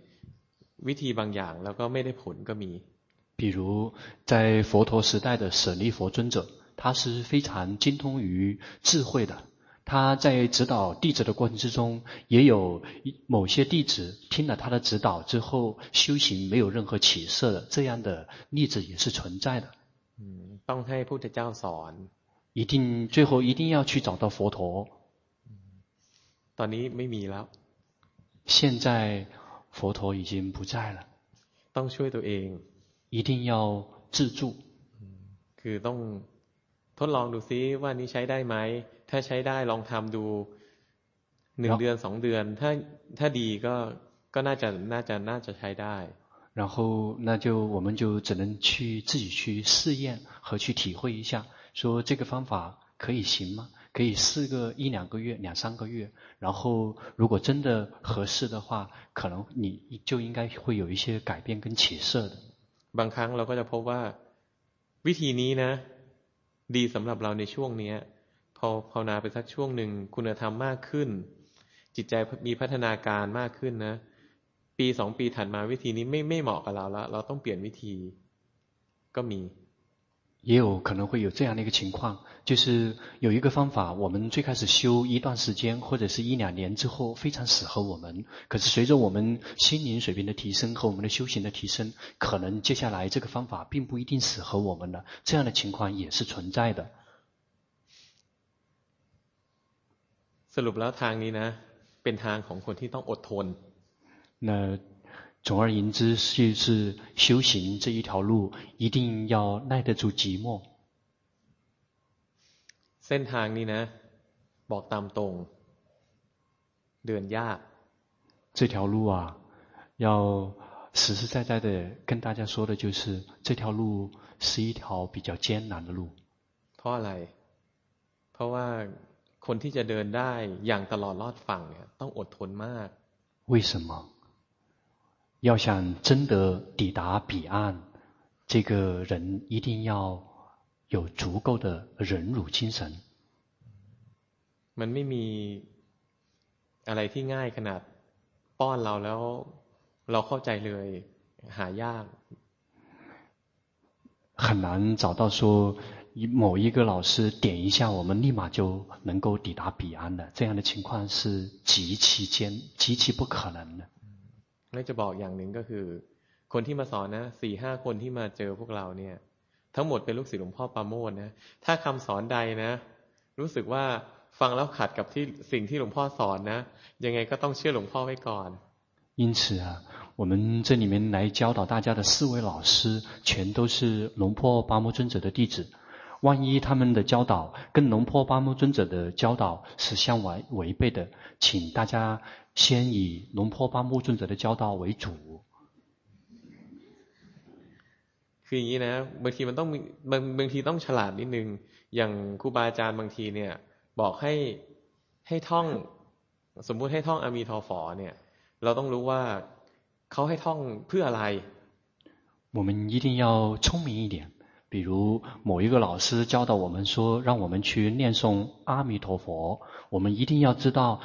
วิธีบางอย่างแล้วก็ไม่ได้ผลก็มี。比如在佛陀时代的舍利弗尊者，他是非常精通于智慧的。他在指导弟子的过程之中，也有某些弟子听了他的指导之后，修行没有任何起色的，这样的例子也是存在的。嗯，ต้องให้พุทธเจ้าสอน。 一定最后一定要去找到佛陀。ตอนนี้ไม่มีแล้ว现在 佛陀已经不在了。ต้องช่วยตัวเอง一定要自助。คือต้องทดลองดูซิว่านี้ใช้ได้ไหมถ้าใช้ได้ลองทำดูหนึ่งเดือนสองเดือนถ้าถ้าดีก็ก็น่าจะน่าจะน่าจะใช้ได้然后那就我们就只能去自己去试验和去体会一下，说这个方法可以行吗？ 可以试个一两个月、两三个月，然后如果真的合适的话，可能你就应该会有一些改变跟起色的。บางครั้งเราก็จะพบว่าวิธีนี้นะดีสำหรับเราในช่วงนี้พอภาวนาไปสักช่วงหนึ่งคุณธรรมมากขึ้น จิตใจมีพัฒนาการมากขึ้นนะปีสองปีถัดมาวิธีนี้ไม่ไม่เหมาะกับเราแล้วเราต้องเปลี่ยนวิธีก็มี 也有可能会有这样的一个情况，就是有一个方法，我们最开始修一段时间或者是一两年之后非常适合我们，可是随着我们心灵水平的提升和我们的修行的提升，可能接下来这个方法并不一定适合我们了。这样的情况也是存在的。สรุปแล้วทางนี้นะเป็นทางของคนที่ต้องอดทน。那。 总而言之，就是修行这一条路一定要耐得住寂寞。เส้นทางนี้นะบอกตามตรงเดินยาก这条路啊，要实实在在的跟大家说的就是，这条路是一条比较艰难的路。เพราะอะไร เพราะว่าคนที่จะเดินได้อย่างตลอดรอดฝั่งเนี่ยต้องอดทนมาก为什么？ 要想真的抵达彼岸，这个人一定要有足够的忍辱精神。มันไม่มีอะไรที่ง่ายขนาดป้อนเราแล้วเราเข้าใจเลยหายาก。很难找到说某一个老师点一下，我们立马就能够抵达彼岸的，这样的情况是极其艰、极其不可能的。 และจะบอกอย่างหนึ่งก็คือ คนที่มาสอนนะสี่ห้าคนที่มาเจอพวกเราเนี่ย ทั้งหมดเป็นลูกศิษย์หลวงพ่อปาโมดนะถ้าคำสอนใดนะ รู้สึกว่าฟังแล้วขัดกับที่สิ่งที่หลวงพ่อสอนนะ ยังไงก็ต้องเชื่อหลวงพ่อไว้ก่อน因此啊，我们这里面来教导大家的四位老师，全都是龙坡巴摩尊者的弟子。 万一他们的教导跟龙坡巴摩尊者的教导是相违违背的，请大家。先以龙坡巴木尊者的教导为主。คืออย่างนี้นะบางทีมันต้องบางบางทีต้องฉลาดนิดนึงอย่างครูบาอาจารย์บางทีเนี่ย บอกให้ให้ท่องสมมุติให้ท่องอามีทอฟอเนี่ย เราต้องรู้ว่าเขาให้ท่องเพื่ออะไร我们一定要聪明一点， 比如某一个老师教导我们说，让我们去念诵阿弥陀佛，我们一定要知道。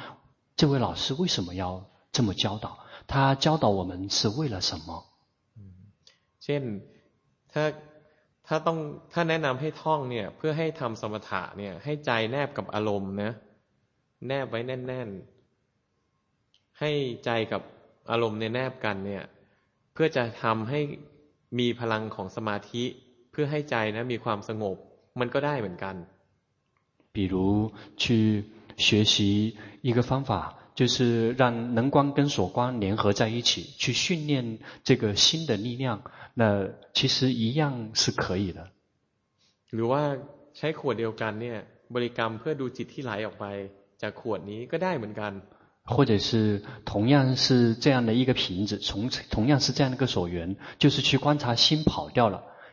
这位老师为什么要这么教导？他教导我们是为了什么？เช่นถ้าถ้าต้องถ้าแนะนำให้ท่องเนี่ย เพื่อให้ทำสมถะเนี่ย ให้ใจแนบกับอารมณ์นะแนบไว้แน่นๆ ให้ใจกับอารมณ์เนี่ยแนบกันเนี่ย เพื่อจะทำให้มีพลังของสมาธิ เ พื่อให้ใจนะมีความสงบ มันก็ได้เหมือนกัน比如去学习一个方法，就是让能光跟所光联合在一起，去训练这个心的力量。那其实一样是可以的。หรือว่าใช้ขวดเดียวกันเนี่ยบริกรรมเพื่อดูจิตที่ไหลออกไปจากขวดนี้ก็ได้เหมือนกัน。或者是同样是这样的一个瓶子，从同样是这样的一个所缘，就是去观察心跑掉了，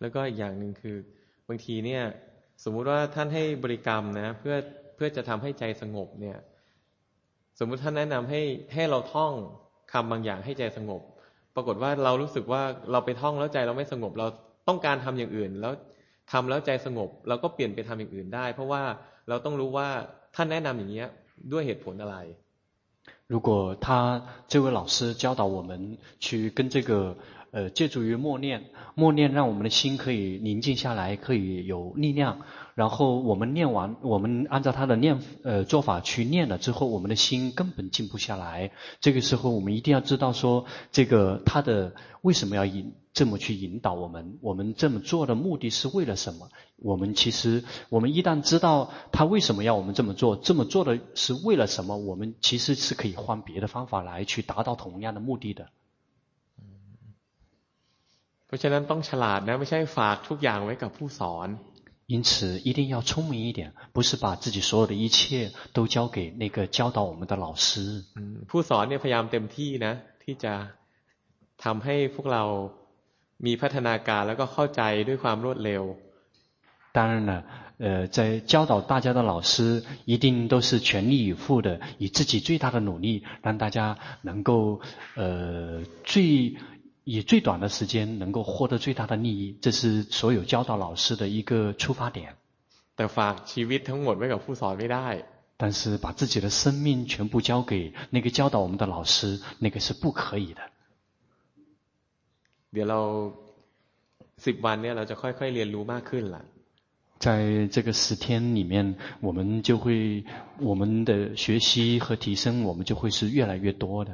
แล้วก็อีกอย่างหนึ่งคือบางทีเนี่ยสมมุติว่าท่านให้บริกรรมนะเพื่อเพื่อจะทำให้ใจสงบเนี่ย สมมุติท่านแนะนำให้ให้เราท่องคำบางอย่างให้ใจสงบ ปรากฏว่าเรารู้สึกว่าเราไปท่องแล้วใจเราไม่สงบ เราต้องการทำอย่างอื่น แล้ว ทำแล้วใจสงบเราก็เปลี่ยนไปทำอย่างอื่นได้ เพราะว่าเราต้องรู้ว่าท่านแนะนำอย่างนี้ด้วยเหตุผลอะไร如果他这位老师教导我们去跟这个 呃借助于默念，默念让我们的心可以宁静下来，可以有力量。然后我们念完，我们按照他的念呃做法去念了之后，我们的心根本静不下来。这个时候，我们一定要知道说，这个他的为什么要引这么去引导我们？我们这么做的目的是为了什么？我们其实，我们一旦知道他为什么要我们这么做，这么做的是为了什么？我们其实是可以换别的方法来去达到同样的目的的。 เพราะฉะนั้นต้องฉลาดนะไม่ใช่ฝากทุกอย่างไว้กับผู้สอน因此，一定要聪明一点，不是把自己所有的一切都交给那个教导我们的老师。嗯，ผู้สอนเนี่ยพยายามเต็มที่นะที่จะทำให้พวกเรามีพัฒนาการแล้วก็เข้าใจด้วยความรวดเร็ว。当然了，呃，在教导大家的老师一定都是全力以赴的，以自己最大的努力，让大家能够呃最。 以最短的时间能够获得最大的利益，这是所有教导老师的一个出发点。但是把自己的生命全部交给那个教导我们的老师，那个是不可以的。在这个十天里面，我们就会我们的学习和提升，我们就会是越来越多的。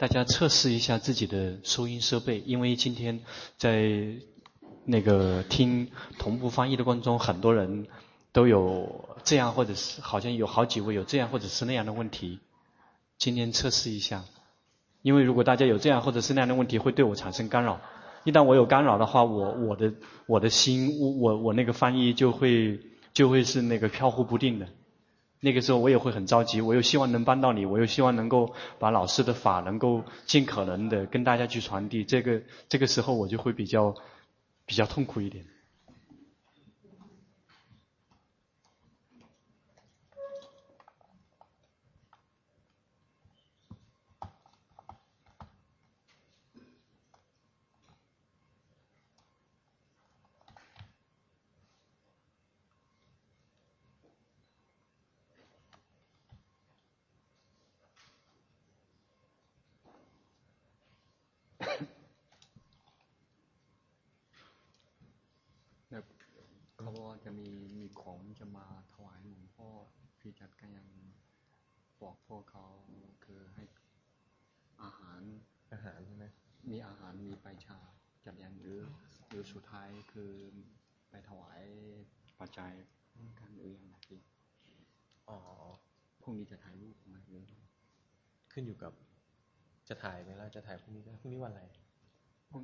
大家测试一下自己的收音设备，因为今天在那个听同步翻译的过程中，很多人都有这样或者是好像有好几位有这样或者是那样的问题。今天测试一下，因为如果大家有这样或者是那样的问题，会对我产生干扰。一旦我有干扰的话，我我的我的心，我我我那个翻译就会就会是那个飘忽不定的。那个时候我也会很着急，我又希望能帮到你，我又希望能够把老师的法能够尽可能的跟大家去传递，这个这个时候我就会比较比较痛苦一点。 พี่จัดก็ยังบอกพวกเขาคือให้อาหารอาหารใช่ไหมมีอาหารมีไปชาจัดยังหรือหรือสุดท้ายคือไปถวายปัจจัยการหรืออย่างไรพี่อ๋อพรุ่งนี้จะถ่ายรูปไหมหรือขึ้นอยู่กับจะถ่ายไหมล่ะจะถ่ายพรุ่งนี้ก็พรุ่งนี้วันอะไรพรุ่ง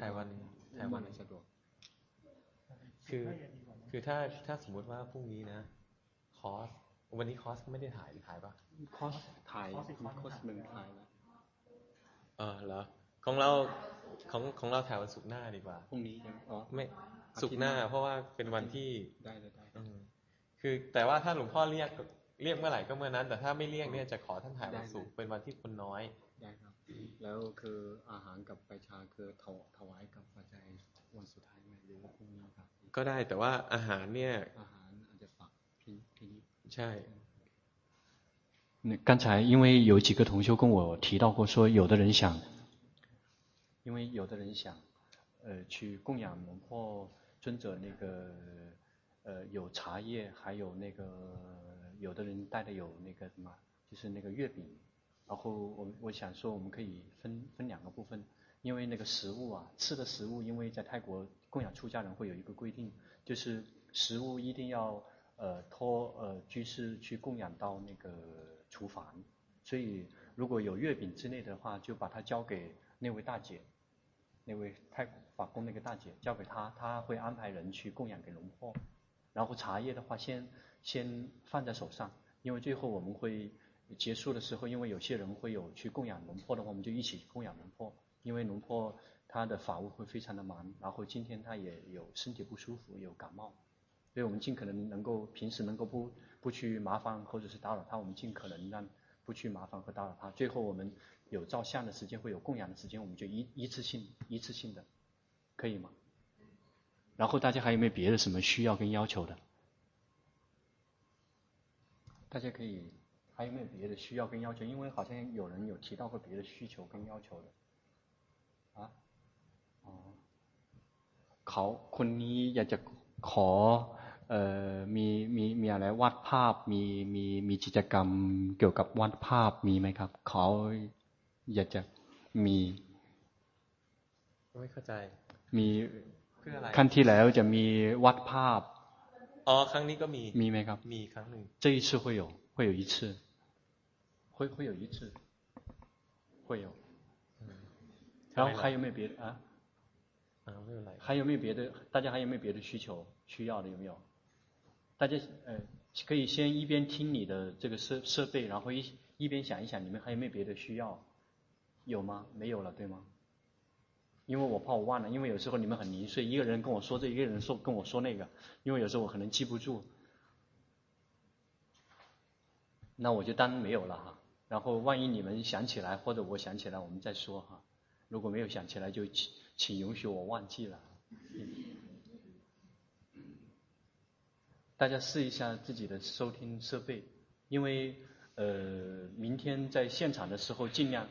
ถ่ายวันถ่ายวันสะดวกคือ คือถ้าถ้าสมมติว่าพรุ่งนี้นะคอสวันนี้คอสไม่ได้ถ่ายหรือถ่ายปะคอสถ่ายคอสหนึ่งถ่ายแล้วเออเหรอของเราของของเราถ่ายวันศุกร์หน้าดีกว่าพรุ่งนี้ใช่ไหมอ๋อไม่ศุกร์หน้า เพราะว่าเป็นวันที่ได้ได้ได้คือแต่ว่าถ้าหลวงพ่อเรียกเรียกเมื่อไหร่ก็เมื่อนั้น แต่ถ้าไม่เรียกเนี่ยจะขอท่านถ่ายวันศุกร์เป็นวันที่คนน้อยได้ครับ แล้วคืออาหารกับไปชาคือถวายกับปัจจัยวันสุดท้ายไหมหรือว่าพรุ่งนี้ครับ ก็ได้แต่ว่าอาหารเนี่ยอาหารอาจจะฝากพี่พี่ใช่那刚才因为有几个同修跟我提到过，说有的人想， 因为有的人想，呃，去供养龙婆尊者那个，呃，有茶叶，还有那个，有的人带的有那个什么，就是那个月饼。然后我我想说，我们可以分分两个部分， 因为那个食物啊，吃的食物，因为在泰国供养出家人会有一个规定，就是食物一定要呃托呃居士去供养到那个厨房，所以如果有月饼之类的话，就把它交给那位大姐，那位泰国法宫那个大姐交给她，她会安排人去供养给龙婆，然后茶叶的话先先放在手上，因为最后我们会。结束的时候，因为有些人会有去供养龙婆的话，我们就一起供养龙婆。因为龙婆她的法务会非常的忙，然后今天她也有身体不舒服，有感冒，所以我们尽可能能够平时能够不不去麻烦或者是打扰她，我们尽可能让不去麻烦和打扰她。最后我们有照相的时间，会有供养的时间，我们就一一次性一次性的，可以吗？然后大家还有没有别的什么需要跟要求的？大家可以。还有没有别的需要跟要求？因为好像有人有提到过别的需求跟要求的， เขาคนนี้อยากจะขอเอ่อมีมีมีอะไรวาดภาพมีมีมีกิจกรรมเกี่ยวกับวาดภาพมีไหมครับเขาอยากจะมีไม่เข้าใจมีเพื่ออะไรครั้งที่แล้วจะมีวาดภาพอ๋อครั้งนี้ก็มีมีไหมครับมีครั้งหนึ่ง这一次会有会有一次会会有一次，会有，嗯， 然后还有没有别的啊？啊，没有来。还有没有别的？大家还有没有别的需求需要的？有没有？大家呃，可以先一边听你的这个设设备，然后一一边想一想，你们还有没有别的需要？有吗？没有了，对吗？因为我怕我忘了，因为有时候你们很零碎，一个人跟我说这，一个人说跟我说那个，因为有时候我可能记不住，那我就当没有了哈。然后万一你们想起来，或者我想起来，我们再说哈。如果没有想起来，就请请允许我忘记了。大家试一下自己的收听设备，因为呃，明天在现场的时候尽量，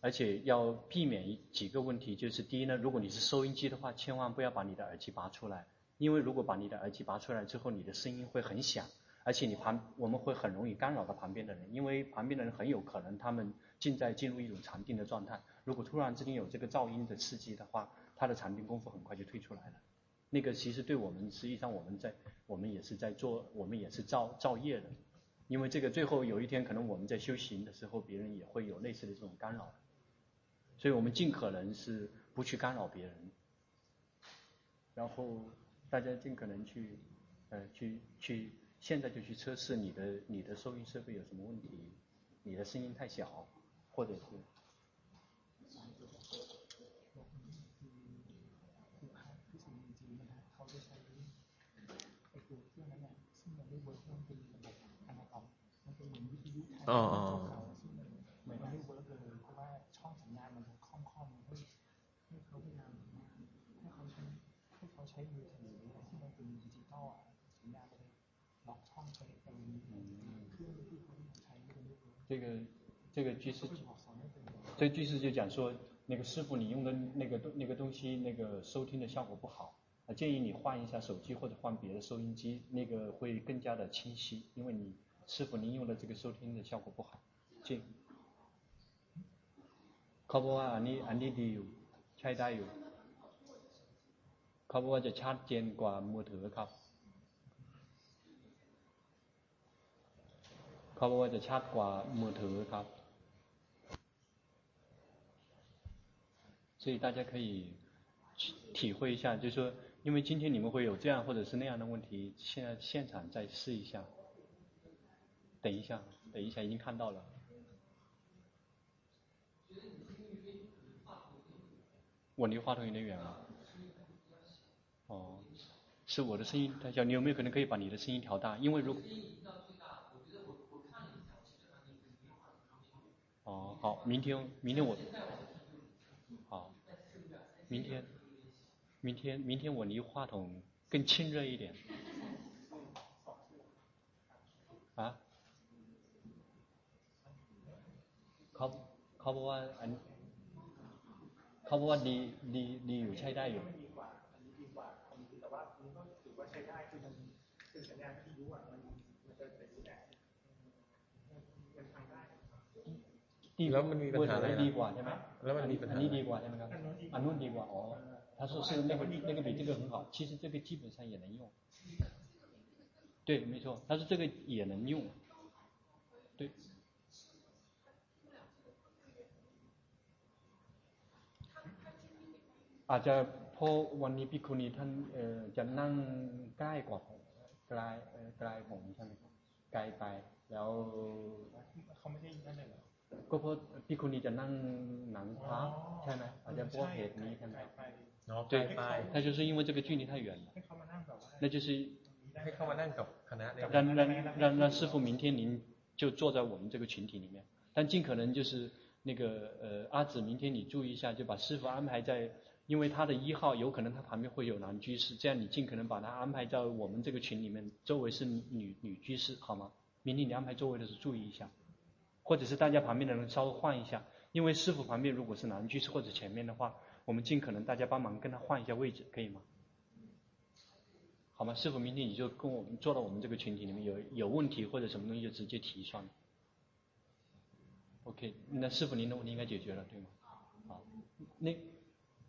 而且要避免几个问题，就是第一呢，如果你是收音机的话，千万不要把你的耳机拔出来，因为如果把你的耳机拔出来之后，你的声音会很响。而且你旁我们会很容易干扰到旁边的人，因为旁边的人很有可能他们正在进入一种禅定的状态。如果突然之间有这个噪音的刺激的话，他的禅定功夫很快就退出来了。那个其实对我们实际上我们在我们也是在做，我们也是造造业的。因为这个最后有一天可能我们在修行的时候，别人也会有类似的这种干扰。所以我们尽可能是不去干扰别人，然后大家尽可能去呃去去。现在就去测试你的你的收音设备有什么问题，你的声音太小，或者是。哦哦。这个这个居士，这个居士就讲说，那个师傅你用的那个东那个东西，那个收听的效果不好，啊，建议你换一下手机或者换别的收音机，那个会更加的清晰，因为你师傅您用的这个收听的效果不好。这，เขาบอกว่าอันนี้อันนี้ดีอยู่ใช้ได้อยู่เขาบอกว่าจะชัดเจนกว่ามือถือครับเขาบอกว่าจะชัดกว่ามือถือครับ，所以大家可以体会一下，就是说，因为今天你们会有这样或者是那样的问题，现在现场再试一下。 等一下，等一下，已经看到了。我离话筒有点远了。哦，是我的声音太小，你有没有可能可以把你的声音调大？因为如哦，好，明天，明天我，好，明天，明天，明天我离话筒更亲热一点。啊？ เขาเขาบอกว่าอัน เขาบอกว่าดีดีดีอยู่ใช้ได้อยู่แล้วมันมีปัญหาอะไรดีกว่าใช่ไหมแล้วมันมีปัญหาอันนี้ดีกว่าใช่ไหมครับอันนู้นดีกว่าอ๋อ他说是那个那个比这个很好，其实这个基本上也能用。对，没错，他说这个也能用。对。 อาจจะเพราะวันนี้พิคุณีท่านจะนั่งใกล้กว่าผมไกลไกลผมใช่ไหมครับไกลไปแล้วเขาไม่ใช่นั่นเลยเหรอก็เพราะพิคุณีจะนั่งหนังพระใช่ไหมอาจจะเพราะเหตุนี้ใช่ไหม对，他就是因为这个距离太远了，那就是让让让让师父明天您就坐在我们这个群体里面，但尽可能就是那个呃阿紫明天你注意一下，就把师父安排在， 因为他的一号有可能他旁边会有男居士，这样你尽可能把他安排在我们这个群里面，周围是女女居士，好吗？明天你安排周围的时候注意一下，或者是大家旁边的人稍微换一下，因为师傅旁边如果是男居士或者前面的话。我们尽可能大家帮忙跟他换一下位置，可以吗？好吗？师傅明天你就跟我们坐到我们这个群体里面，有有问题或者什么东西就直接提算了。OK，那师傅您的问题应该解决了，对吗？好，那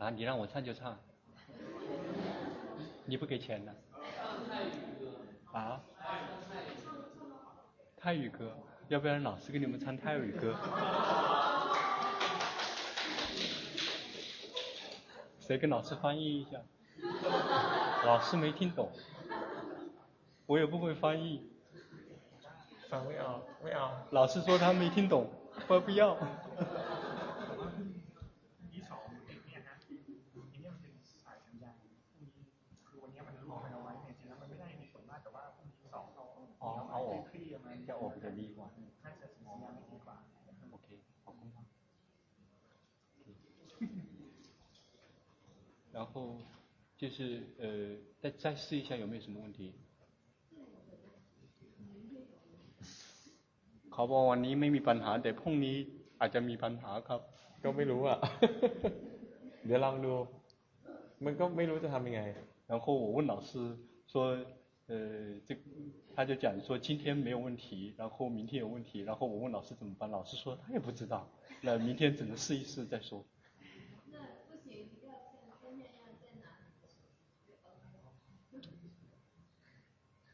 啊？你让我唱就唱，你不给钱呢？啊？泰语歌。要不然老师给你们唱泰语歌？谁跟老师翻译一下？老师没听懂，我也不会翻译。翻不了，不要。老师说他没听懂，我不要。然后就是呃，再再试一下有没有什么问题？เขาบอกวันนี้ไม่มีปัญหาแต่พรุ่งนี้อาจจะมีปัญหาครับก็ไม่รู้อ่ะเดี๋ยวลองดูมันก็ไม่รู้จะทำยังไง然后我问老师说呃这他就讲说今天没有问题然后明天有问题然后我问老师怎么办老师说他也不知道那明天只能试一试再说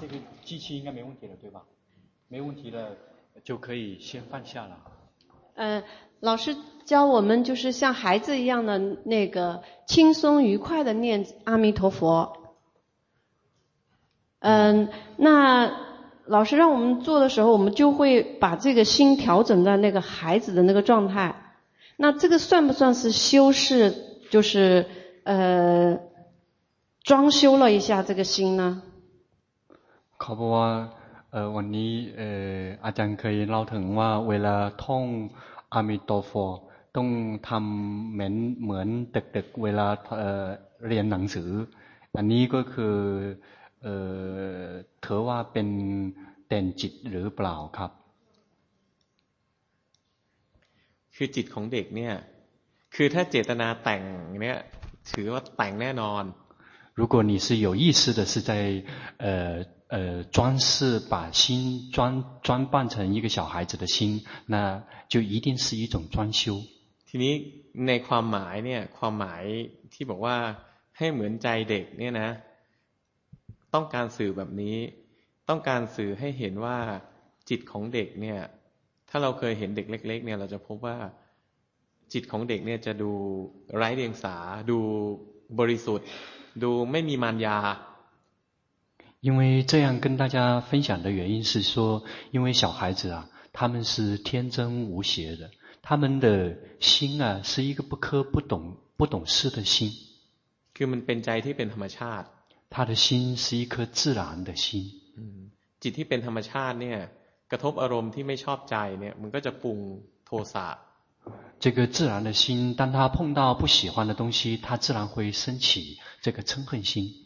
这个机器应该没问题了，对吧？没问题了，就可以先放下了。呃，老师教我们就是像孩子一样的那个轻松愉快的念阿弥陀佛。嗯，那老师让我们做的时候，我们就会把这个心调整在那个孩子的那个状态。那这个算不算是修饰？就是呃，装修了一下这个心呢？ เขาบอกว่าเออวันนี้เอออาจารย์เคยเล่าถึงว่าเวลาท่องอามิโตโฟต้องทำเหมือนเหมือนเด็กๆเวลาเออเรียนหนังสือ อันนี้ก็คือเออถือว่าเป็นแต่นจิตหรือเปล่าครับ คือจิตของเด็กเนี่ยคือถ้าเจตนาแต่งเนี่ยถือว่าแต่งแน่นอน如果你是有意识的是在呃 呃，装饰把心装装扮成一个小孩子的心，那就一定是一种装修。ทีนี้ในความหมายเนี่ยความหมายที่บอกว่าให้เหมือนใจเด็กเนี่ยนะต้องการสื่อแบบนี้ ต้องการสื่อให้เห็นว่าจิตของเด็กเนี่ยถ้าเราเคยเห็นเด็กเล็กๆเนี่ยเราจะพบว่าจิตของเด็กเนี่ยจะดูไร้เดียงสา ดูบริสุทธิ์ ดูไม่มีมารยา 因为这样跟大家分享的原因是说，因为小孩子啊，他们是天真无邪的，他们的心啊是一个不科不懂不懂事的心。คือมันเป็นใจที่เป็นธรรมชาติ他的心是一颗自然的心。จิตที่เป็นธรรมชาติเนี่ยกระทบอารมณ์ที่ไม่ชอบใจเนี่ยมันก็จะปรุงโทสะ这个自然的心，当他碰到不喜欢的东西，他自然会升起这个嗔恨心。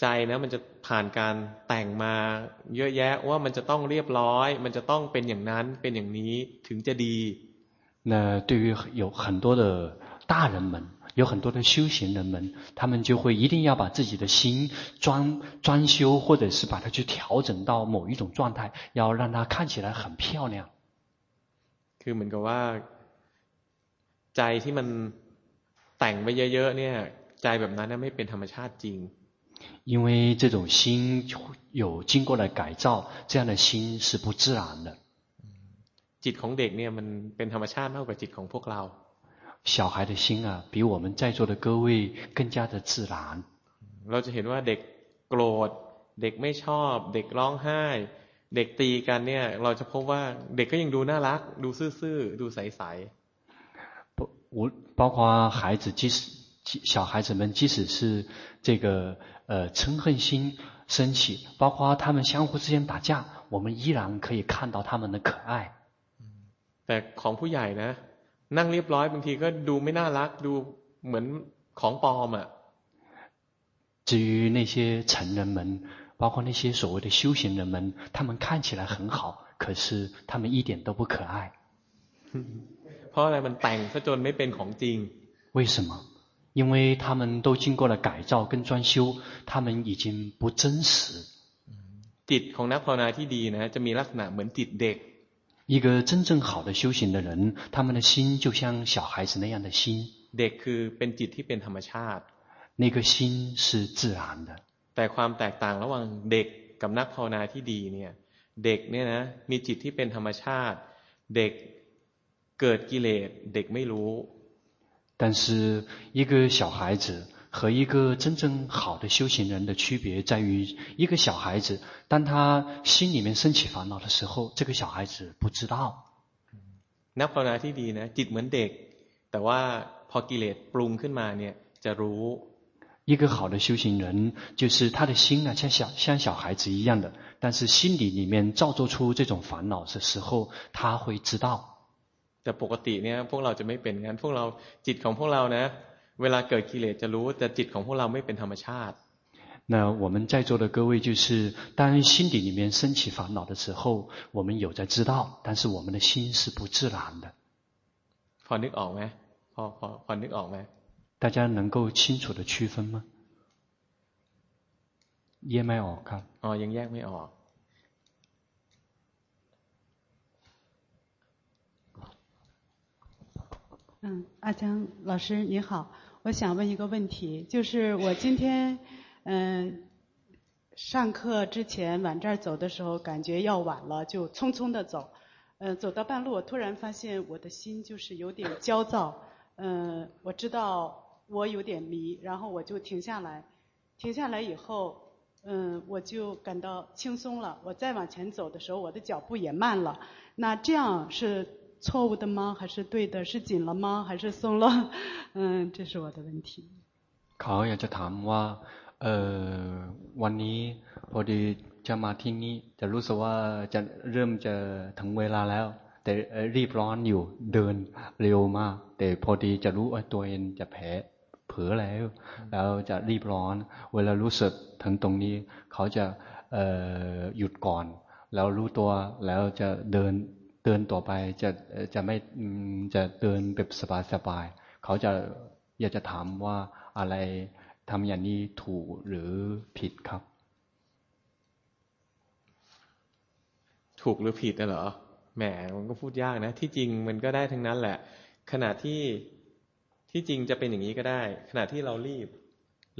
ใจนะมันจะผ่านการแต่งมาเยอะแยะว่ามันจะต้องเรียบร้อย มันจะต้องเป็นอย่างนั้นเป็นอย่างนี้ถึงจะดี那对于有很多的大人们，有很多的修行人们，他们就会一定要把自己的心装装修，或者是把它去调整到某一种状态，要让它看起来很漂亮。คือเหมือนกับว่าใจที่มันแต่งไปเยอะๆเนี่ยใจแบบนั้นไม่เป็นธรรมชาติจริง 因为这种心有经过了改造，这样的心是不自然的。จิตของเด็กเนี่ยมันเป็นธรรมชาติมากกว่าจิตของพวกเรา小孩的心啊，比我们在座的各位更加的自然。เราจะเห็นว่าเด็กโกรธเด็กไม่ชอบ เด็กร้องไห้ เด็กตีกันเนี่ยเราจะพบว่าเด็กก็ยังดูน่ารัก ดูซื่อๆดูใสๆ不我包括孩子即使小孩子们即使是 这个呃嗔恨心升起，包括他们相互之间打架，我们依然可以看到他们的可爱。แต่ของผู้ใหญ่นะนั่งเรียบร้อยบางทีก็ดูไม่น่ารักดูเหมือนของปลอมอ่ะ至于那些成人们，包括那些所谓的修行人们，他们看起来很好，可是他们一点都不可爱。เพราะอะไรมันแต่งซะจนไม่เป็นของจริง为什么？ 因为他们都经过了改造跟装修，他们已经不真实。จิตของนักภาวนาที่ดีนะจะมีลักษณะเหมือนจิตเด็ก一个真正好的修行的人，他们的心就像小孩子那样的心。เด็กคือเป็นจิตที่เป็นธรรมชาติ那个心是自然的。แต่ความแตกต่างระหว่างเด็กกับนักภาวนาที่ดีเนี่ยเด็กเนี่ยนะมีจิตที่เป็นธรรมชาติ เด็กเกิดกิเลสเด็กไม่รู้ 但是一个小孩子和一个真正好的修行人的区别在于，一个小孩子当他心里面升起烦恼的时候，这个小孩子不知道。นักภาวนาที่ดีนะจิตเหมือนเด็กแต่ว่าพอกิเลสปรุงขึ้นมาเนี่ยจะรู้一个好的修行人就是他的心啊，像小像小孩子一样的，但是心里里面造作出这种烦恼的时候，他会知道。 แต่ปกติเนี่ยพวกเราจะไม่เป็นงั้นพวกเราจิตของพวกเรานะเวลาเกิดกิเลสจะรู้แต่จิตของพวกเราไม่เป็นธรรมชาติ那我们在座的各位就是，当心底里面升起烦恼的时候，我们有在知道，但是我们的心是不自然的。พอนึกออกไหมพอพอพอนึกออกไหม大家能够清楚的区分吗？แยกไม่ออกครับอ๋อยังแยกไม่ออก 嗯，阿江老师你好，我想问一个问题，就是我今天嗯上课之前往这儿走的时候，感觉要晚了，就匆匆的走。嗯、走到半路，我突然发现我的心就是有点焦躁。嗯、我知道我有点迷，然后我就停下来。停下来以后，嗯、我就感到轻松了。我再往前走的时候，我的脚步也慢了。那这样是错误的吗？还是对的？是紧了吗？还是松了？嗯，这是我的问题。เขาอยากจะถามว่าเออวันนี้พอดีจะมาที่นี่จะรู้สึกว่าจะเริ่มจะถึงเวลาแล้ว แต่รีบร้อนอยู่เดินเร็วมาก แต่พอดีจะรู้ว่าตัวเองจะแผลเผลอแล้ว แล้วจะรีบร้อน เวลารู้สึกถึงตรงนี้ เขาจะเออหยุดก่อน แล้วรู้ตัวแล้วจะเดิน เดินต่อไปจะจะไม่จะเดินแบบสบายๆเขาจะอยากจะถามว่าอะไรทำอย่างนี้ถูกหรือผิดครับ ถูกหรือผิดนะเหรอแหมมันก็พูดยากนะ ที่จริงมันก็ได้ทั้งนั้นแหละ ขณะที่ที่จริงจะเป็นอย่างนี้ก็ได้ ขณะที่เรารีบ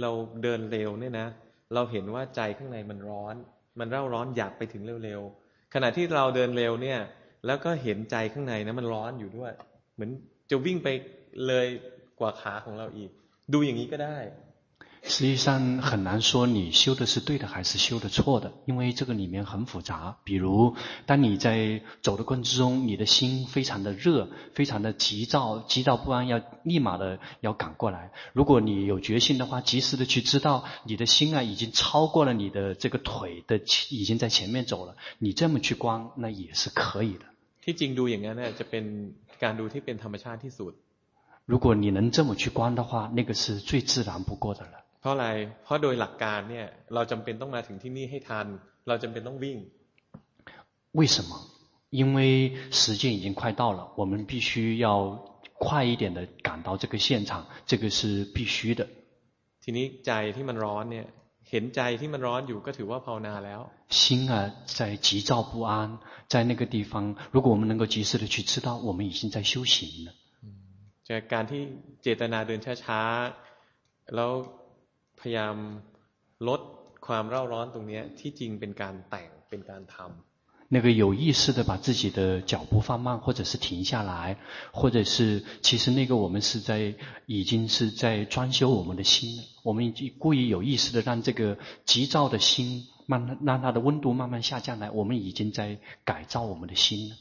เราเดินเร็วเนี่ยนะ เราเห็นว่าใจข้างในมันร้อน มันเร่าร้อนอยากไปถึงเร็วๆขณะที่เราเดินเร็วเนี่ย แล้วก็เห็นใจข้างในนะมันร้อนอยู่ด้วย เหมือนจะวิ่งไปเลยกว่าขาของเราอีก ดูอย่างนี้ก็ได้ 实际上很难说你修的是对的还是修的错的，因为这个里面很复杂。比如，当你在走的过程之中，你的心非常的热，非常的急躁，急躁不安，要立马的要赶过来。如果你有决心的话，及时的去知道你的心啊已经超过了你的这个腿的，已经在前面走了，你这么去观，那也是可以的。ที่จริงดูอย่างนั้น呢，จะเป็นการดูที่เป็นธรรมชาติที่สุด。如果你能这么去观的话，那个是最自然不过的了。 เพราะอะไร เพราะโดยหลักการเนี่ยเราจำเป็นต้องมาถึงที่นี่ให้ทัน เราจำเป็นต้องวิ่ง为什么？因为时间已经快到了，我们必须要快一点的赶到这个现场，这个是必须的。ทีนี้ใจที่มันร้อนเนี่ยเห็นใจที่มันร้อนอยู่ก็ถือว่าภาวนาแล้ว心啊在急躁不安，在那个地方，如果我们能够及时的去知道，我们已经在修行了。จากการที่เจตนาเดินช้าๆแล้ว พยายามลดความเร่าร้อนตรงนี้ที่จริงเป็นการแต่งเป็นการทำ那个有意识的把自己的脚步放慢，或者是停下来，或者是其实那个我们是在已经是在装修我们的心，我们已经故意有意识的让这个急躁的心慢慢让它的温度慢慢下降来，我们已经在改造我们的心了。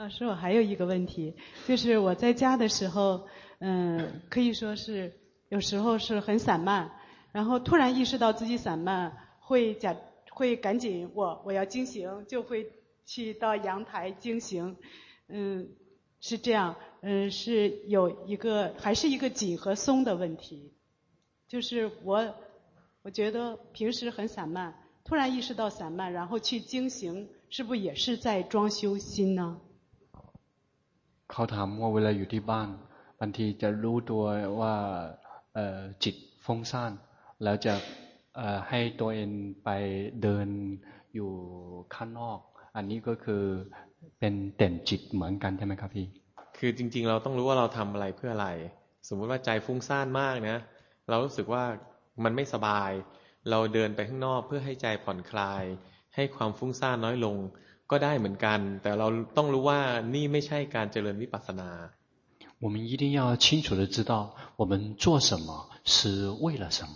老师，我还有一个问题，就是我在家的时候，嗯，可以说是有时候是很散漫，然后突然意识到自己散漫，会假会赶紧我我要惊醒，就会去到阳台惊醒，嗯，是这样，嗯，是有一个还是一个紧和松的问题，就是我我觉得平时很散漫，突然意识到散漫，然后去惊醒，是不是也是在装修心呢？ เขาถามว่าเวลาอยู่ที่บ้านบางทีจะรู้ตัวว่าจิตฟุ้งซ่าน แล้วจะให้ตัวเองไปเดินอยู่ข้างนอก อันนี้ก็คือเป็นเด่นจิตเหมือนกันใช่ไหมครับพี่ คือจริง ๆ เราต้องรู้ว่าเราทำอะไรเพื่ออะไร สมมุติว่าใจฟุ้งซ่านมากนะ เรารู้สึกว่ามันไม่สบาย เราเดินไปข้างนอกเพื่อให้ใจผ่อนคลาย ให้ความฟุ้งซ่านน้อยลง ก็ได้เหมือนกัน แต่เราต้องรู้ว่านี่ไม่ใช่การเจริญวิปัสสนา我们一定要清楚的知道我们做什么是为了什么。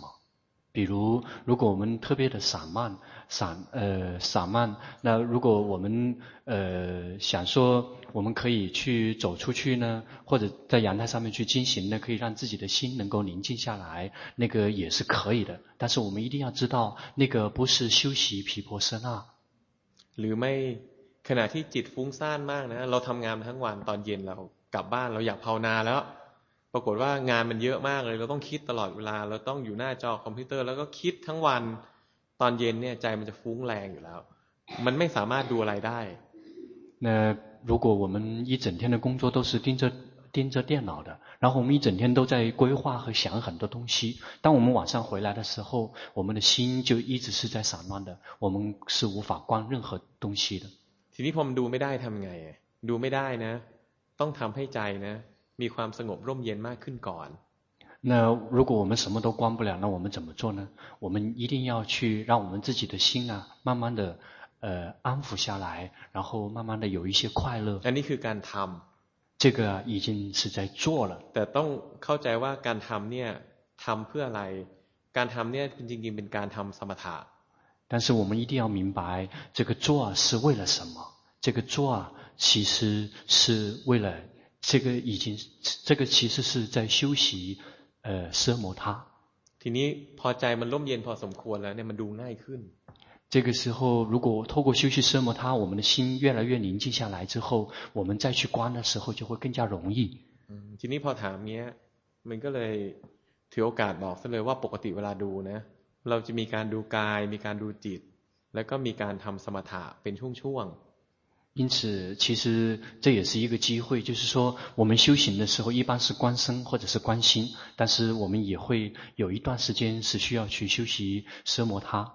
比如，如果我们特别的散漫，散呃散漫，那如果我们呃想说我们可以去走出去呢，或者在阳台上面去进行呢，可以让自己的心能够宁静下来，那个也是可以的。但是我们一定要知道，那个不是修习毗婆舍那。 หรือไม่ขณะที่จิตฟุ้งซ่านมากนะเราทำงานทั้งวันตอนเย็นเรากลับบ้านเราอยากภาวนาแล้ว ปรากฏว่างานมันเยอะมากเลย เราต้องคิดตลอดเวลา เราต้องอยู่หน้าจอคอมพิวเตอร์ แล้วก็คิดทั้งวันตอนเย็นเนี่ยใจมันจะฟุ้งแรงอยู่แล้ว มันไม่สามารถดูอะไรได้那如果我们一整天的工作都是盯着 盯着电脑的，然后我们一整天都在规划和想很多东西。当我们晚上回来的时候，我们的心就一直是在散乱的，我们是无法观任何东西的。ทีนี้พอมันดูไม่ได้ทำไงดูไม่ได้นะ ต้องทำให้ใจนะ มีความสงบร่มเย็นมากขึ้นก่อน那如果我们什么都关不了，那我们怎么做呢？我们一定要去让我们自己的心啊，慢慢的，呃，安抚下来，然后慢慢的有一些快乐。อันนี้คือการทำ 这个啊，已经是在做了。แต่ต้องเข้าใจว่าการทำเนี่ยทำเพื่ออะไรการทำเนี่ยจริงๆเป็นการทำสมถะ但是我们一定要明白，这个做是为了什么？这个做啊，其实是为了这个已经，这个其实是在修习。呃，奢摩他。ทีนี้พอใจมันร่มเย็นพอสมควรแล้วเนี่ยมันดูง่ายขึ้น。 这个时候，如果透过修习奢摩他，我们的心越来越宁静下来之后，我们再去观的时候就会更加容易。ทีนี้พอถามเนี้ยมันก็เลยถือโอกาสบอกซะเลยว่าปกติเวลาดูนะเราจะมีการดูกายมีการดูจิต แล้วก็มีการทำสมถะเป็นช่วงๆ因此，其实这也是一个机会，就是说，我们修行的时候，一般是观身或者是观心，但是我们也会有一段时间是需要去修习奢摩他。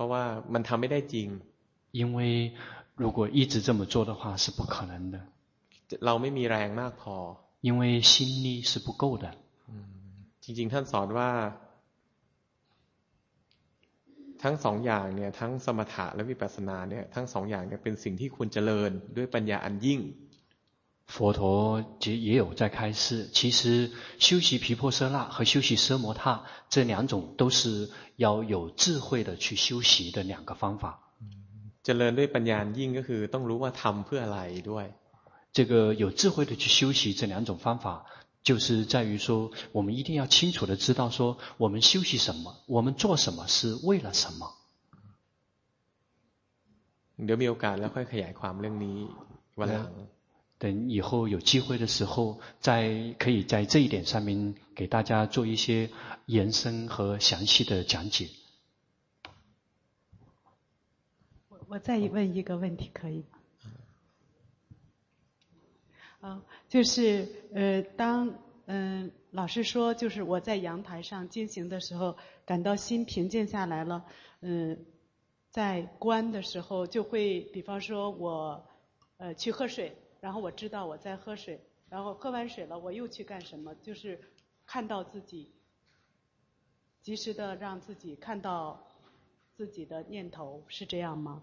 เพราะว่ามันทำไม่ได้จริง。因为如果一直这么做的话，是不可能的。เราไม่มีแรงมากพอ。因为心力是不够的。จริงๆท่านสอนว่าทั้งสองอย่างเนี่ยทั้งสมถะและวิปัสสนาเนี่ยทั้งสองอย่างเนี่ยเป็นสิ่งที่ควรเจริญด้วยปัญญาอันยิ่ง 佛陀其实也有在开示，其实修习毗婆舍那和修习奢摩他这两种都是要有智慧的去修习的两个方法。เจริญด้วยปัญญายิ่งก็คือต้องรู้ว่าทำเพื่ออะไรด้วย这个有智慧的去修习这两种方法。就是在于说，我们一定要清楚的知道说，我们修习什么，我们做什么是为了什么。 等以后有机会的时候，再可以在这一点上面给大家做一些延伸和详细的讲解。我我再问一个问题，可以吗？啊，就是呃，当嗯、呃、老师说，就是我在阳台上进行的时候，感到心平静下来了。嗯、呃，在观的时候，就会比方说我呃去喝水，然后我知道我在喝水，然后喝完水了，我又去干什么？就是看到自己，及时的让自己看到自己的念头，是这样吗？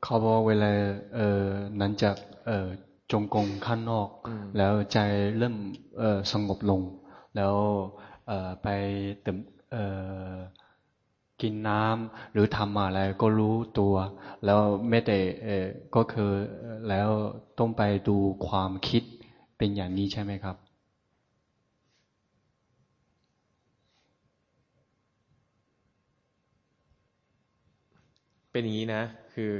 考博为了呃南甲呃。จงกงข้างนอกแล้วใจเริ่มสงบลง แล้วไปเติม กินน้ำหรือทำอะไรก็รู้ตัว แล้วไม่แต่ก็คือแล้วต้องไปดูความคิดเป็นอย่างนี้ใช่ไหมครับเป็นอย่างนี้นะ คือ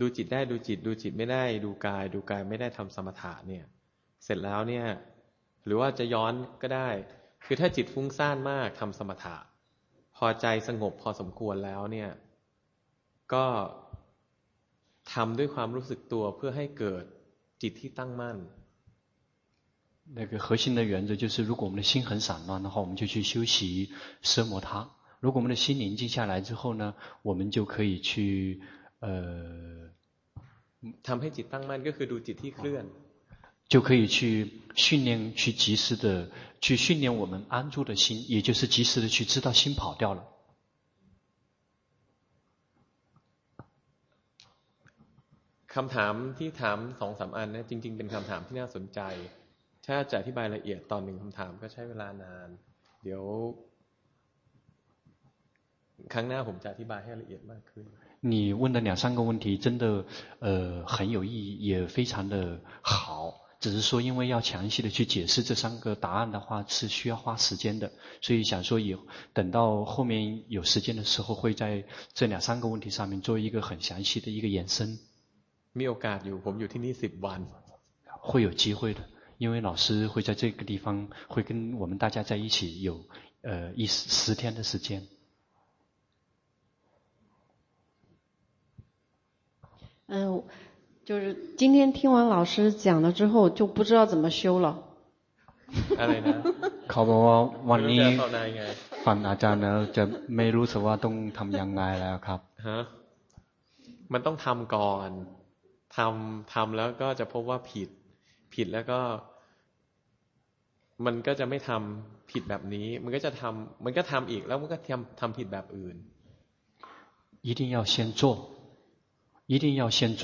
ดูจิตได้ดูจิต ดูจิตไม่ได้ดูกาย ดูกายไม่ได้ทำสมถะเนี่ย เสร็จแล้วเนี่ย หรือว่าจะย้อนก็ได้ คือถ้าจิตฟุ้งซ่านมากทำสมถะ พอใจสงบพอสมควรแล้วเนี่ย ก็ทำด้วยความรู้สึกตัวเพื่อให้เกิดจิตที่ตั้งมั่น那个核心的原则就是，如果我们的心很散乱的话，我们就去修习奢摩他。如果我们的心宁静下来之后呢，我们就可以去。呃，ทำให้จิตตั้งมั่นก็คือดูจิตที่เคลื่อน 就可以去训练，去及时的去训练我们安住的心，也就是及时的去知道心跑掉了。คำถามที่ถามสองสามอันนะจริง ๆ เป็นคำถามที่น่าสนใจ ถ้าจะอธิบายละเอียดตอนหนึ่งคำถามก็ใช้เวลานาน เดี๋ยว ครั้งหน้าผมจะอธิบายให้ละเอียดมากขึ้น你问的两三个问题真的，呃，很有意义，也非常的好。 只是说，因为要详细的去解释这三个答案的话，是需要花时间的。所以想说，有等到后面有时间的时候，会在这两三个问题上面做一个很详细的一个延伸。มีโอกาสอยู่ผมอยู่ที่นี่สิบวัน会有机会的， 因为老师会在这个地方会跟我们大家在一起有呃一十十天的时间。嗯， 就是今天听完老师讲了之后，就不知道怎么修了。อะไรนะเขาบอกว่าวันนี้ ไม่รู้จะภาวนายังไง ฟังอาจารย์แล้วจะไม่รู้สึกว่าต้องทำยังไงแล้วครับ ฮะมันต้องทำก่อนทำทำแล้วก็จะพบว่าผิด ผิดแล้วก็ มันก็จะไม่ทำผิดแบบนี้ มันก็จะทำมันก็ทำอีกแล้วมันก็ทำทำผิดแบบอื่น一定要先做一定要先做，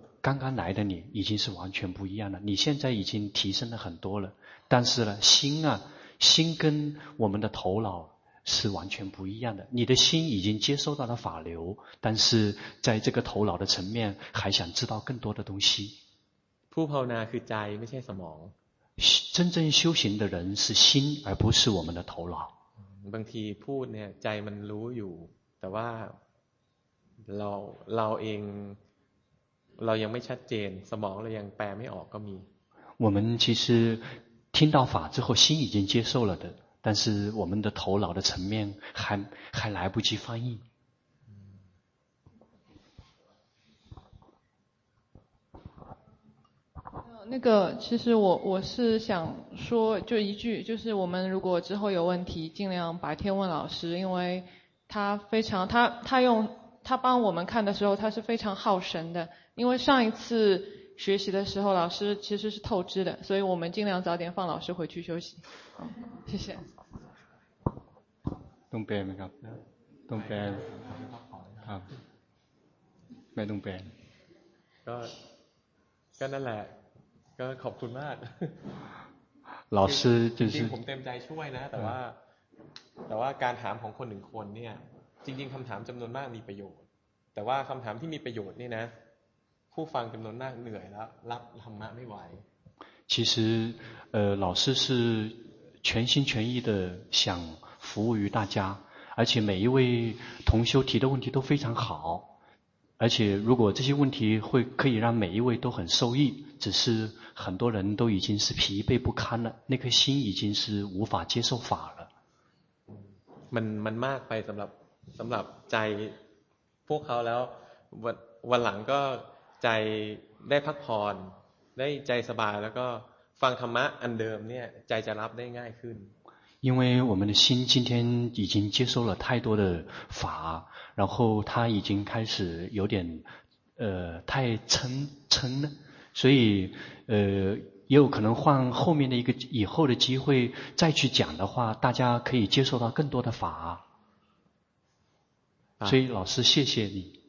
刚刚来的你已经是完全不一样了，你现在已经提升了很多了，但是呢，心啊，心跟我们的头脑是完全不一样的。你的心已经接收到了法流，但是在这个头脑的层面还想知道更多的东西。ผู้ภาวนาคือใจไม่ใช่สมอง。真正修行的人是心，而不是我们的头脑。บางทีพูดเนี่ยใจมันรู้อยู่ แต่ว่าเราเราเอง เรายังไม่ชัดเจนสมองเรายังแปลไม่ออกก็มี我们其实听到法之后，心已经接受了的，但是我们的头脑的层面还还来不及翻译。那个，其实我我是想说，就一句，就是我们如果之后有问题，尽量白天问老师，因为他非常，他他用 他帮我们看的时候，他是非常耗神的。因为上一次学习的时候，老师其实是透支的，所以我们尽量早点放老师回去休息。好，谢谢。东北没ครับ东北ครับไม่ต้องแปลก็ก็นั่นแหละก็ขอบคุณมาก老师就是จริงๆผมเต็มใจช่วยนะ แต่ว่า แต่ว่าการถามของคนหนึ่งคนเนี่ย จริง ๆคำถามจำนวนมากมีประโยชน์ แต่ว่าคำถามที่มีประโยชน์นี่นะผู้ฟังจำนวนมากเหนื่อยแล้วรับธรรมะไม่ไหว其实，呃，老师是全心全意的想服务于大家，而且每一位同修提的问题都非常好，而且如果这些问题会可以让每一位都很受益，只是很多人都已经是疲惫不堪了，那颗心已经是无法接受法了。มันมันมากไปสำหรับ สำหรับใจพวกเขาแล้ววันวันหลังก็ใจได้พักผ่อนได้ใจสบายแล้วก็ฟังธรรมะอันเดิมเนี่ยใจจะรับได้ง่ายขึ้น因为我们的心今天已经接收了太多的法，然后他已经开始有点，呃，太撑撑了，所以，呃，也有可能换后面的一个以后的机会再去讲的话，大家可以接受到更多的法。 所以老师谢谢你。